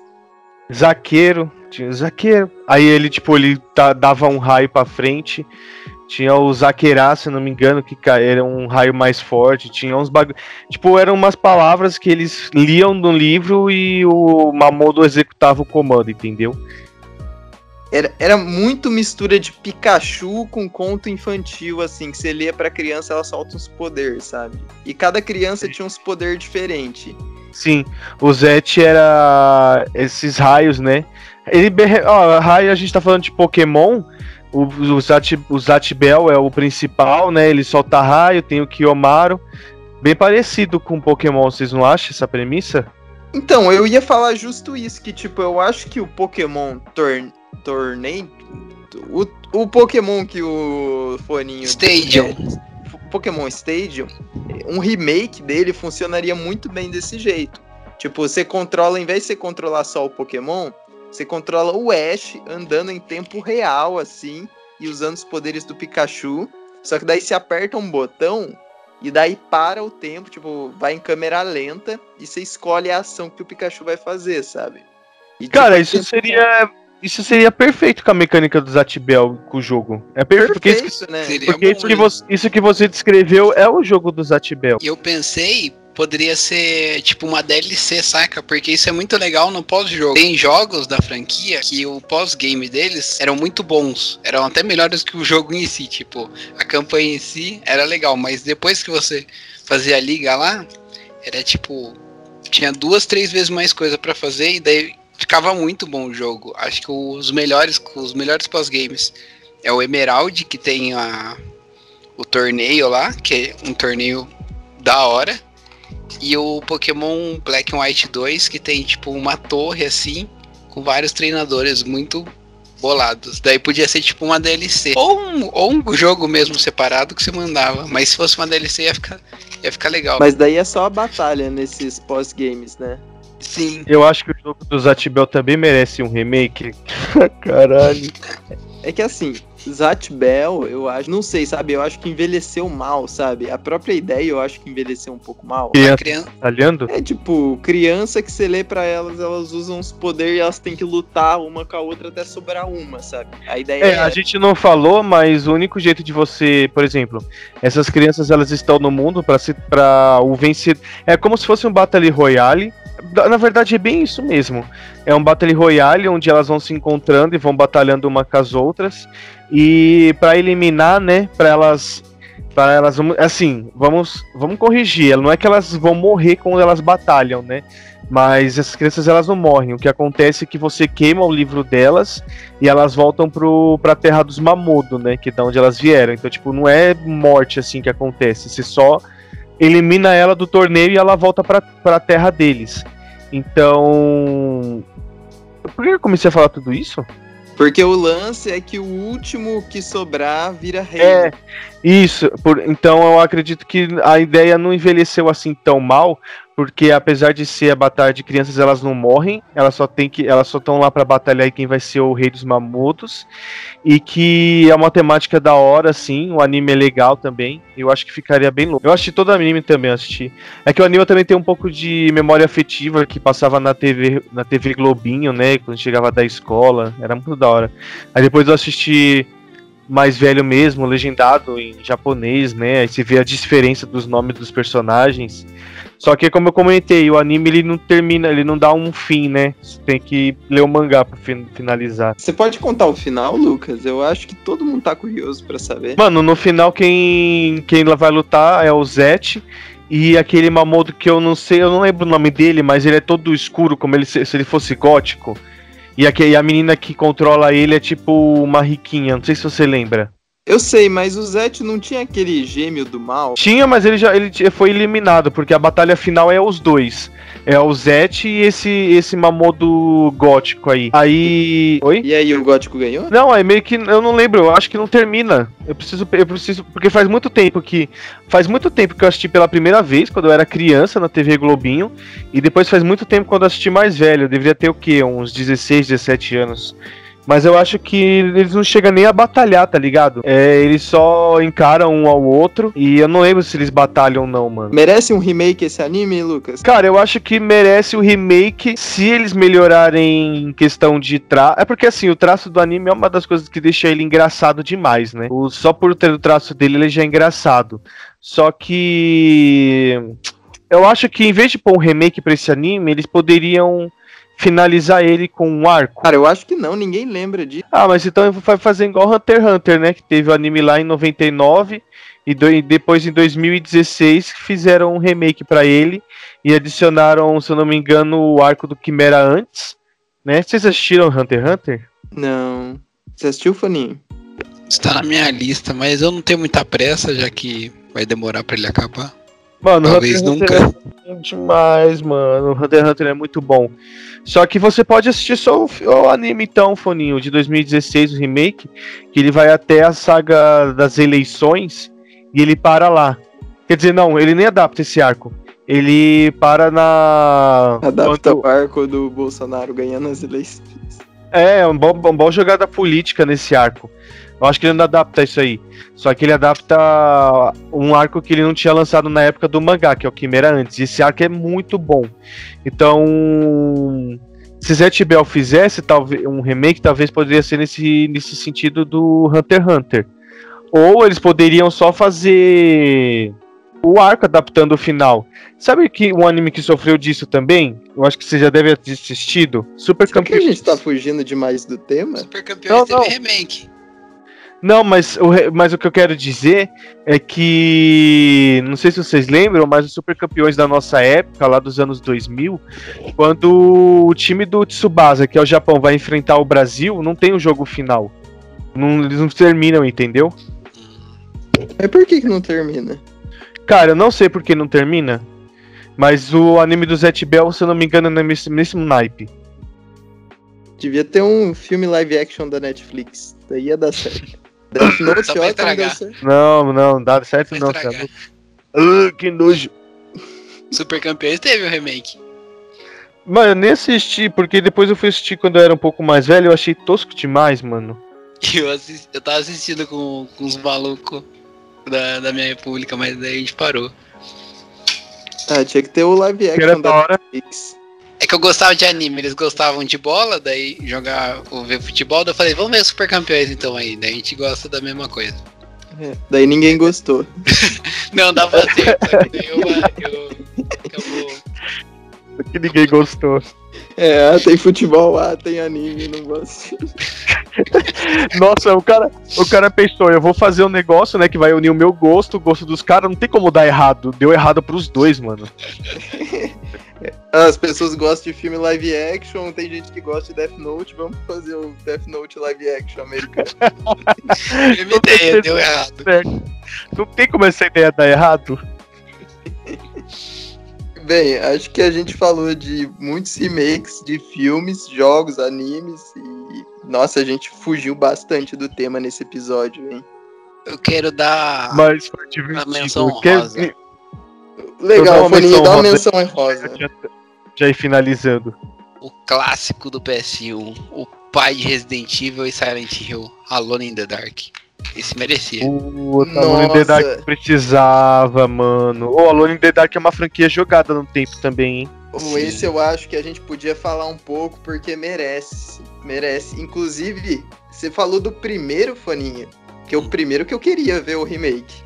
Zaqueiro, tinha o zaqueiro. Aí ele, tipo, ele tá- dava um raio pra frente. Tinha o Zaqueirá, se não me engano, que era um raio mais forte. Tinha uns bagulho. Tipo, eram umas palavras que eles liam no livro e o Mamodo executava o comando, entendeu? Era, era muito mistura de Pikachu com conto infantil, assim, que você lia pra criança, ela solta uns poderes, sabe? E cada criança tinha uns poderes diferentes. Sim, o Zet era esses raios, né? Ele, berre- ó, raio, a gente tá falando de Pokémon. O, o, Zat, o Zatbel é o principal, né? Ele solta raio, tem o Kiyomaru. Bem parecido com Pokémon, vocês não acham essa premissa? Então, eu ia falar justo isso, que tipo, eu acho que o Pokémon Torn Torneio. O, o Pokémon que o Foninho. Stadium. é, Pokémon Stadium, um remake dele funcionaria muito bem desse jeito. Tipo, você controla, em vez de você controlar só o Pokémon, você controla o Ash andando em tempo real, assim, e usando os poderes do Pikachu. Só que daí você aperta um botão e daí para o tempo, tipo, vai em câmera lenta e você escolhe a ação que o Pikachu vai fazer, sabe? E, Cara, tipo, isso tempo- seria. Isso seria perfeito com a mecânica do Zatbel com o jogo. É perfeito, porque, isso, perfeito, né? Porque isso, que você, isso que você descreveu é o jogo do Zatbel. E eu pensei, poderia ser tipo uma DLC, saca? Porque isso é muito legal no pós-jogo. Tem jogos da franquia que o pós-game deles eram muito bons. Eram até melhores que o jogo em si. Tipo, a campanha em si era legal, mas depois que você fazia a liga lá, era tipo. Tinha duas, três vezes mais coisa pra fazer, e daí ficava muito bom o jogo. Acho que os melhores, os melhores pós-games é o Emerald, que tem a, o torneio lá, que é um torneio da hora. E o Pokémon Black and White 2, que tem tipo uma torre assim, com vários treinadores muito bolados. Daí podia ser tipo uma DLC. Ou um, ou um jogo mesmo separado que você mandava. Mas se fosse uma DLC ia ficar, ia ficar legal. Mas daí é só a batalha nesses pós-games, né? Sim. Eu acho que o jogo do Zatibel também merece um remake. Caralho. É que assim, Zat Bell, eu acho, não sei, sabe? Eu acho que envelheceu mal, sabe? A própria ideia eu acho que envelheceu um pouco mal. Criança criança- talhando? É tipo, criança que você lê pra elas, elas usam os poderes e elas têm que lutar uma com a outra até sobrar uma, sabe? A ideia É, é, a gente não falou, mas o único jeito de você, por exemplo, essas crianças elas estão no mundo pra se para o vencer, é como se fosse um Battle Royale. Na verdade é bem isso mesmo. É um Battle Royale onde elas vão se encontrando e vão batalhando uma com as outras e pra eliminar, né, Pra elas para elas assim, vamos vamos corrigir, não é que elas vão morrer quando elas batalham, né? Mas essas crianças elas não morrem. O que acontece é que você queima o livro delas e elas voltam pro, pra terra dos Mamodo, né? Que é da onde elas vieram. Então, tipo, não é morte assim que acontece. Você só elimina ela do torneio e ela volta pra, pra terra deles. Então. Por que eu comecei a falar tudo isso? Porque o lance é que o último que sobrar vira rei. É, isso. Por, então eu acredito que a ideia não envelheceu assim tão mal, porque apesar de ser a batalha de crianças, elas não morrem, elas só tem que, elas só estão lá para batalhar quem vai ser o rei dos mamutos, e que é uma temática da hora, assim, o anime é legal também. Eu acho que ficaria bem louco. Eu assisti todo o anime também, assisti. É que o anime também tem um pouco de memória afetiva que passava na TV, na TV Globinho, né, quando chegava da escola, era muito da hora. Aí depois eu assisti mais velho mesmo, legendado em japonês, né? Aí você vê a diferença dos nomes dos personagens. Só que como eu comentei, o anime ele não termina, ele não dá um fim, né? Você tem que ler o mangá fin- finalizar. Você pode contar o final, Lucas? Eu acho que todo mundo tá curioso pra saber. Mano, no final quem quem vai lutar é o Zet e aquele Mamodo que eu não sei, eu não lembro o nome dele, mas ele é todo escuro como ele se, se ele fosse gótico. E, aqui, e a menina que controla ele é tipo uma riquinha, não sei se você lembra. Eu sei, mas o Zet não tinha aquele gêmeo do mal? Tinha, mas ele já ele foi eliminado, porque a batalha final é os dois. É o Zet e esse, esse Mamodo gótico aí. Aí. Oi? E aí o gótico ganhou? Não, é meio que. Eu não lembro, eu acho que não termina. Eu preciso. Eu preciso. Porque faz muito tempo que. Faz muito tempo que eu assisti pela primeira vez, quando eu era criança na TV Globinho. E depois faz muito tempo quando eu assisti mais velho. Eu deveria ter o quê? Uns 16, 17 anos. Mas eu acho que eles não chegam nem a batalhar, tá ligado? É, eles só encaram um ao outro. E eu não lembro se eles batalham ou não, mano. Merece um remake esse anime, Lucas? Cara, eu acho que merece o remake se eles melhorarem em questão de traço. É porque assim, o traço do anime é uma das coisas que deixa ele engraçado demais, né? O, só por ter o traço dele, ele já é engraçado. Só que. Eu acho que em vez de pôr um remake pra esse anime, eles poderiam finalizar ele com um arco. Cara, eu acho que não, ninguém lembra disso. Ah, mas então vai fazer igual Hunter x Hunter, né? Que teve o anime lá em 99 e, do- e depois em 2016 fizeram um remake pra ele e adicionaram, se eu não me engano, o arco do Quimera antes, né? Vocês assistiram Hunter x Hunter? Não. Você assistiu, Foninho? Está na minha lista, mas eu não tenho muita pressa, já que vai demorar pra ele acabar. Mano, Talvez Hunter nunca. Hunter é bom demais, mano. Hunter x Hunter é muito bom. Só que você pode assistir só o, anime então, Foninho, de 2016, o remake, que ele vai até a saga das eleições e ele para lá. Quer dizer, não, ele nem adapta esse arco. Ele para na. Adapta quando- o arco do Bolsonaro ganhando as eleições. É, um bom, uma boa jogada política nesse arco. Eu acho que ele não adapta isso aí. Só que ele adapta um arco que ele não tinha lançado na época do mangá, que é o Quimera antes. E esse arco é muito bom. Então, se Zet Bell fizesse talvez um remake, talvez poderia ser nesse, nesse sentido do Hunter x Hunter. Ou eles poderiam só fazer o arco adaptando o final. Sabe que um anime que sofreu disso também? Eu acho que você já deve ter assistido. Super Será que a Campeões. gente tá fugindo demais do tema? Super Campeões Não, teve não. remake. Não, mas o, mas o que eu quero dizer é que. Não sei se vocês lembram, mas os super campeões da nossa época, lá dos anos 2000, quando o time do Tsubasa, que é o Japão, vai enfrentar o Brasil, não tem o jogo final. Não, eles não terminam, entendeu? Mas por que, que não termina? Cara, eu não sei por que não termina, mas o anime do Zet Bell, se eu não me engano, é mesmo, mesmo naipe. Devia ter um filme live action da Netflix. Daí ia dar certo. Death Note, ó, deu certo. Não, não, dá certo Vai não, estragar. sabe? Ah, que nojo. Super Campeões teve o remake. Mano, eu nem assisti, porque depois eu fui assistir quando eu era um pouco mais velho, eu achei tosco demais, mano. Eu, assisti- eu tava assistindo com, com os malucos da, da minha república, mas daí a gente parou. Ah, tinha que ter o live Que era action da da hora. Netflix. É que eu gostava de anime, eles gostavam de bola, daí jogar ou ver futebol, daí eu falei, vamos ver os super campeões então aí. Daí a gente gosta da mesma coisa. É, Daí ninguém gostou. Não, dá pra ser. eu, eu, acabou. Que ninguém gostou. É, ah, tem futebol, ah, tem anime, não gosto. Nossa, o cara, o cara pensou, eu vou fazer um negócio, né, que vai unir o meu gosto, o gosto dos caras, não tem como dar errado. Deu errado pros dois, mano. As pessoas gostam de filme live action, tem gente que gosta de Death Note, vamos fazer o Death Note live action americano. Mesma ideia, deu errado. Não tem como essa ideia dar errado. Bem, acho que a gente falou de muitos remakes de filmes, jogos, animes e. Nossa, a gente fugiu bastante do tema nesse episódio, hein? Eu quero dar Mas foi a menção divertido. Quer- honrosa. Eu Legal, Foninho, menção dá uma menção Já, honrosa. já- já ir finalizando. o clássico do PS1, o pai de Resident Evil e Silent Hill, Alone in the Dark. Esse merecia. Puta, Alone in the Dark precisava, mano. O Alone in the Dark é uma franquia jogada no tempo também, hein? Ou Sim. esse eu acho que a gente podia falar um pouco porque merece. Merece. Inclusive, você falou do primeiro, Foninho. Que é o primeiro que eu queria ver o remake.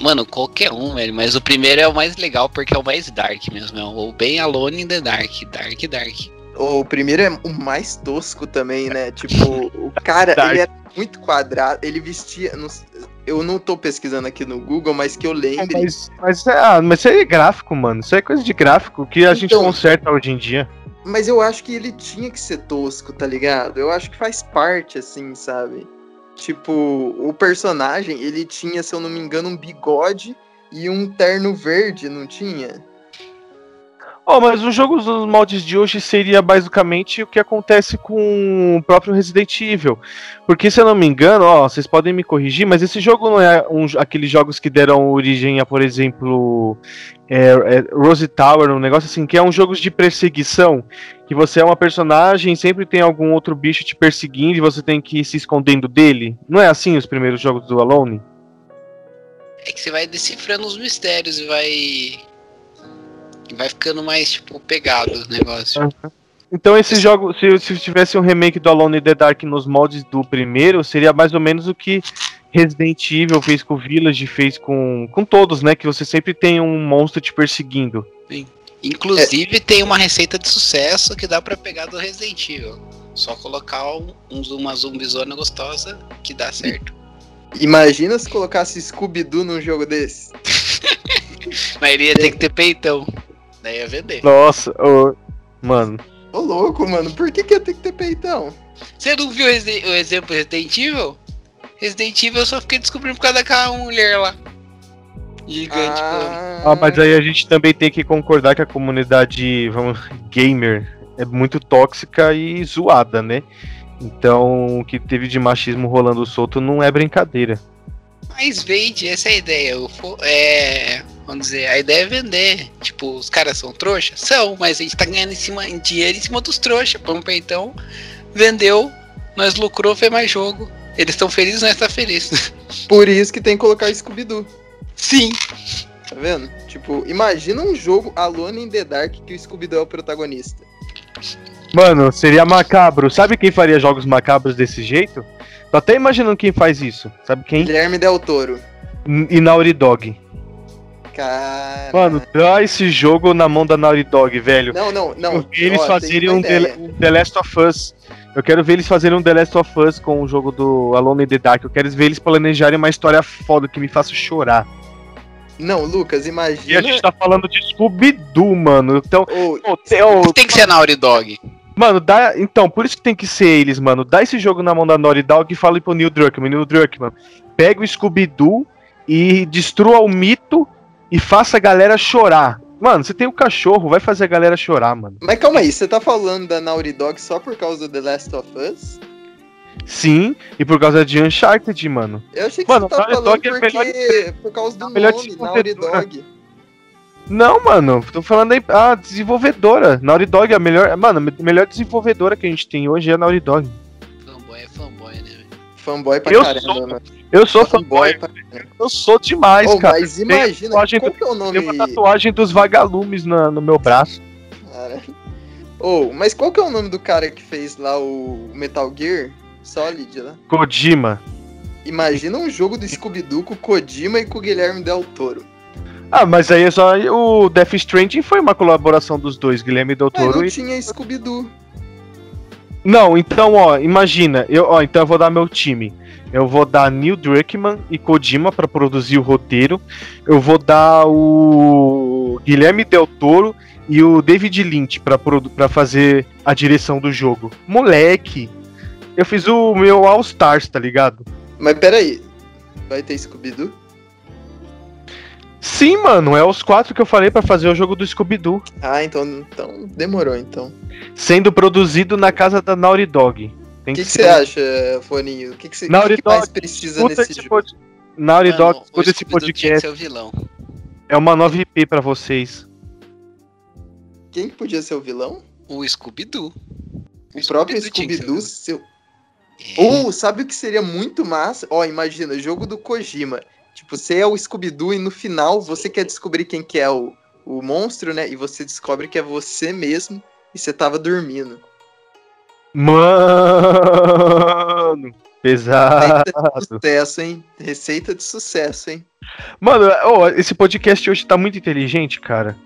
Mano, qualquer um, velho. Mas o primeiro é o mais legal porque é o mais dark mesmo. É o bem Alone in the Dark. Dark, dark. O primeiro é o mais tosco também, né? Tipo, o cara, Dark. ele era muito quadrado, ele vestia. não eu não tô pesquisando aqui no Google, mas que eu lembre. Mas, mas, é, ah, mas isso aí é gráfico, mano. Isso aí é coisa de gráfico que a gente Então- conserta hoje em dia. Mas eu acho que ele tinha que ser tosco, tá ligado? Eu acho que faz parte, assim, sabe? Tipo, o personagem, ele tinha, se eu não me engano, um bigode e um terno verde, não tinha? Oh, mas os jogos dos moldes de hoje seria basicamente o que acontece com o próprio Resident Evil. Porque, se eu não me engano, ó, vocês podem me corrigir, mas esse jogo não é um, aqueles jogos que deram origem a, por exemplo, é, é, Rose Tower, um negócio assim, que é um jogo de perseguição. Que você é uma personagem, sempre tem algum outro bicho te perseguindo e você tem que ir se escondendo dele. Não é assim os primeiros jogos do Alone? É que você vai decifrando os mistérios e vai. Vai ficando mais, tipo, pegado o negócio. Então esse jogo, se, se tivesse um remake do Alone in the Dark nos moldes do primeiro, seria mais ou menos o que Resident Evil fez com o Village, fez com, com todos, né? Que você sempre tem um monstro te perseguindo. Inclusive tem uma receita de sucesso que dá pra pegar do Resident Evil. Só colocar um, um- uma zumbizona gostosa que dá certo. Imagina se colocasse Scooby-Doo num jogo desse. Mas iria ter que ter peitão. Daí ia vender. Nossa, ô, mano. Ô louco, mano, por que, que ia ter que ter peitão? Você não viu o exemplo Resident Evil? Resident Evil eu só fiquei descobrindo por causa daquela mulher lá. Gigante, pô. Ah, mas aí a gente também tem que concordar que a comunidade, vamos, gamer é muito tóxica e zoada, né? Então, o que teve de machismo rolando solto não é brincadeira. Mas vende, essa é a ideia. O é, vamos dizer, a ideia é vender. Tipo, os caras são trouxas? São, mas a gente tá ganhando em cima, em dinheiro em cima dos trouxas. Põe um peitão, vendeu, nós lucrou, fez mais jogo. Eles estão felizes, nós tá feliz. Por isso que tem que colocar Scooby-Doo. Sim. Tá vendo? Tipo, imagina um jogo Alone in the Dark que o Scooby-Doo é o protagonista. Mano, seria macabro. Sabe quem faria jogos macabros desse jeito? Tô até imaginando quem faz isso. Sabe quem? Guilherme Del Toro. E Naughty Dog. Cara. Mano, dá esse jogo na mão da Naughty Dog, velho. Não, não, não. Eu vi eles Ó, fazerem um The, The Last of Us. Eu quero ver eles fazerem um The Last of Us com o jogo do Alone in the Dark. Eu quero ver eles planejarem uma história foda que me faça chorar. Não, Lucas, E a imagina. gente tá falando de Scooby-Doo, mano. Então, Ô, pô, tem- ô, Tem que ser Naughty Dog. mano, dá. Então, por isso que tem que ser eles, mano. Dá esse jogo na mão da Naughty Dog e fala pro Neil Druckmann. Neil Druckmann, pega o Scooby-Doo e destrua o mito e faça a galera chorar. Mano, você tem o cachorro, vai fazer a galera chorar, mano. Mas calma aí, você tá falando da Naughty Dog só por causa do The Last of Us? Sim, e por causa de Uncharted, mano. Eu achei que Mano, você tá Naughty falando Dog é porque. Por causa do melhor nome, Naughty desenvolvedora. Dog. Não, mano, tô falando aí, a desenvolvedora. Naughty Dog é a melhor, mano, a melhor desenvolvedora que a gente tem hoje é a Naughty Dog. Fanboy é fanboy, né? Fanboy pra Eu caramba, sou mano. Eu sou fanboy, pra... eu sou demais, Ô, cara. mas imagina, qual do- que é o nome? Tem uma tatuagem dos vagalumes na- no meu braço. Cara. Ô, mas qual que é o nome do cara que fez lá o Metal Gear Solid lá? Kojima. Imagina um jogo do Scooby-Doo com o Kojima e com o Guilherme Del Toro. Ah, mas aí é só. O Death Stranding foi uma colaboração dos dois, Guilherme Del Mas Toro não e. tinha Scooby-Doo. Não, então, ó, imagina, eu, ó, então eu vou dar meu time. Eu vou dar Neil Druckmann e Kojima pra produzir o roteiro. Eu vou dar o Guilherme Del Toro e o David Lynch pra fazer a direção do jogo. Moleque, eu fiz o meu All Stars, tá ligado? Mas peraí, vai ter Scooby-Doo? Sim, mano, é os quatro que eu falei pra fazer o jogo do Scooby-Doo. Ah, então, então demorou então. Sendo produzido na casa da Naughty Dog. O que você acha, Foninho? O que que você Naughty que que mais precisa nesse esse jogo? pod... Naughty Mano, Dog, o escuta esse Scooby-Doo tinha que podcast. ser o vilão. É uma nova IP pra vocês. Quem que podia ser o vilão? O Scooby-Doo. O próprio tinha o Scooby-Doo? vilão. Seu... É. Ou, sabe o que seria muito massa? Ó, imagina, jogo do Kojima. Tipo, você é o Scooby-Doo e no final você quer descobrir quem que é o, o monstro, né? E você descobre que é você mesmo e você tava dormindo. Mano, pesado. Receita de sucesso, hein? Receita de sucesso, hein? Mano, ó, esse podcast hoje tá muito inteligente, cara.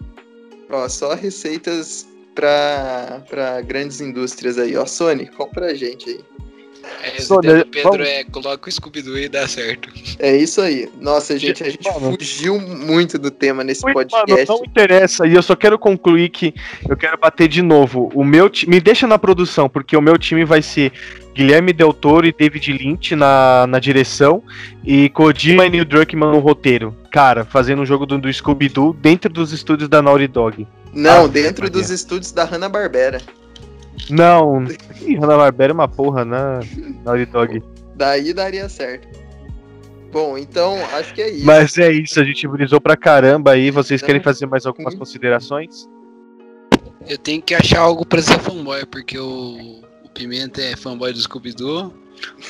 Ó, só receitas pra, pra grandes indústrias aí. Ó, Sony, compra a gente aí. É, a ideia do Pedro vamos- é coloca o Scooby-Doo e dá certo. É isso aí. Nossa, gente, a gente Mano. fugiu muito do tema nesse Muito, podcast. Mano, não interessa. E eu só quero concluir que eu quero bater de novo. O meu ti- Me deixa na produção, porque o meu time vai ser Guilherme Del Toro e David Lynch na, na direção. E Kojima e Neil Druckmann no roteiro. Cara, fazendo um jogo do, do Scooby-Doo dentro dos estúdios da Naughty Dog. Não, Ah, dentro dos estúdios da Hanna-Barbera. Não. Hanna-Barbera é uma porra, né? Naughty Dog. Daí daria certo. Bom, então acho que é isso. Mas é isso, a gente brisou pra caramba aí. Vocês querem fazer mais algumas Uhum. considerações? Eu tenho que achar algo pra ser fanboy, porque o, o Pimenta é fanboy do Scooby-Doo,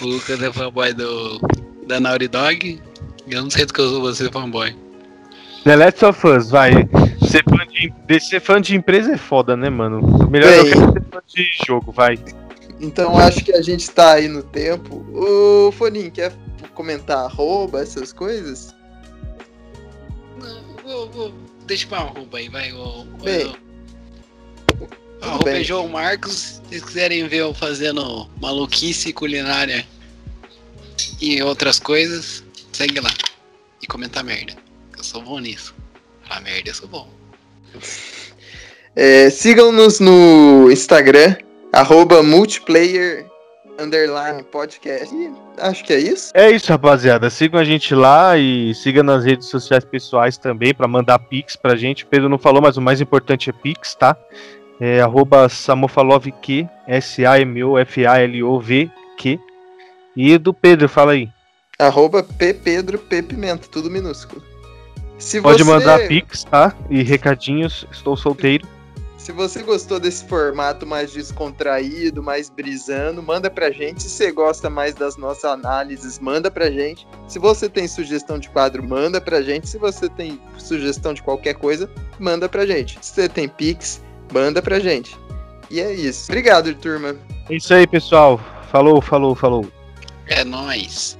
o Lucas é fanboy do, da Naughty Dog, e eu não sei do que eu vou ser fanboy. The Last of Us, vai. Ser fã de, de ser fã de empresa é foda, né, mano? Melhor eu Bem. quero ser fã de jogo, vai. Então acho que a gente tá aí no tempo. O Foninho, quer comentar arroba, essas coisas? Não, vou, vou, deixa pra arroba aí, vai. O, Bem, o, arroba bem. é João Marcos, se vocês quiserem ver eu fazendo maluquice culinária e outras coisas, segue lá. E comentar merda. Eu sou bom nisso. Falar merda, eu sou bom. É, Sigam-nos no Instagram, arroba multiplayer underline podcast. E acho que é isso. É isso, rapaziada. Sigam a gente lá e siga nas redes sociais pessoais também pra mandar pix pra gente. O Pedro não falou, mas o mais importante é pix, tá? É arroba samofalovq, S-A-M-O-F-A-L-O-V-Q. E do Pedro, fala aí. Arroba P Pedro P Pimenta, tudo minúsculo. Se Pode você- mandar pix, tá? E recadinhos, estou solteiro. Se você gostou desse formato mais descontraído, mais brisando, manda pra gente. Se você gosta mais das nossas análises, manda pra gente. Se você tem sugestão de quadro, manda pra gente. Se você tem sugestão de qualquer coisa, manda pra gente. Se você tem Pix, manda pra gente. E é isso. Obrigado, turma. É isso aí, pessoal. Falou, falou, falou. É nóis.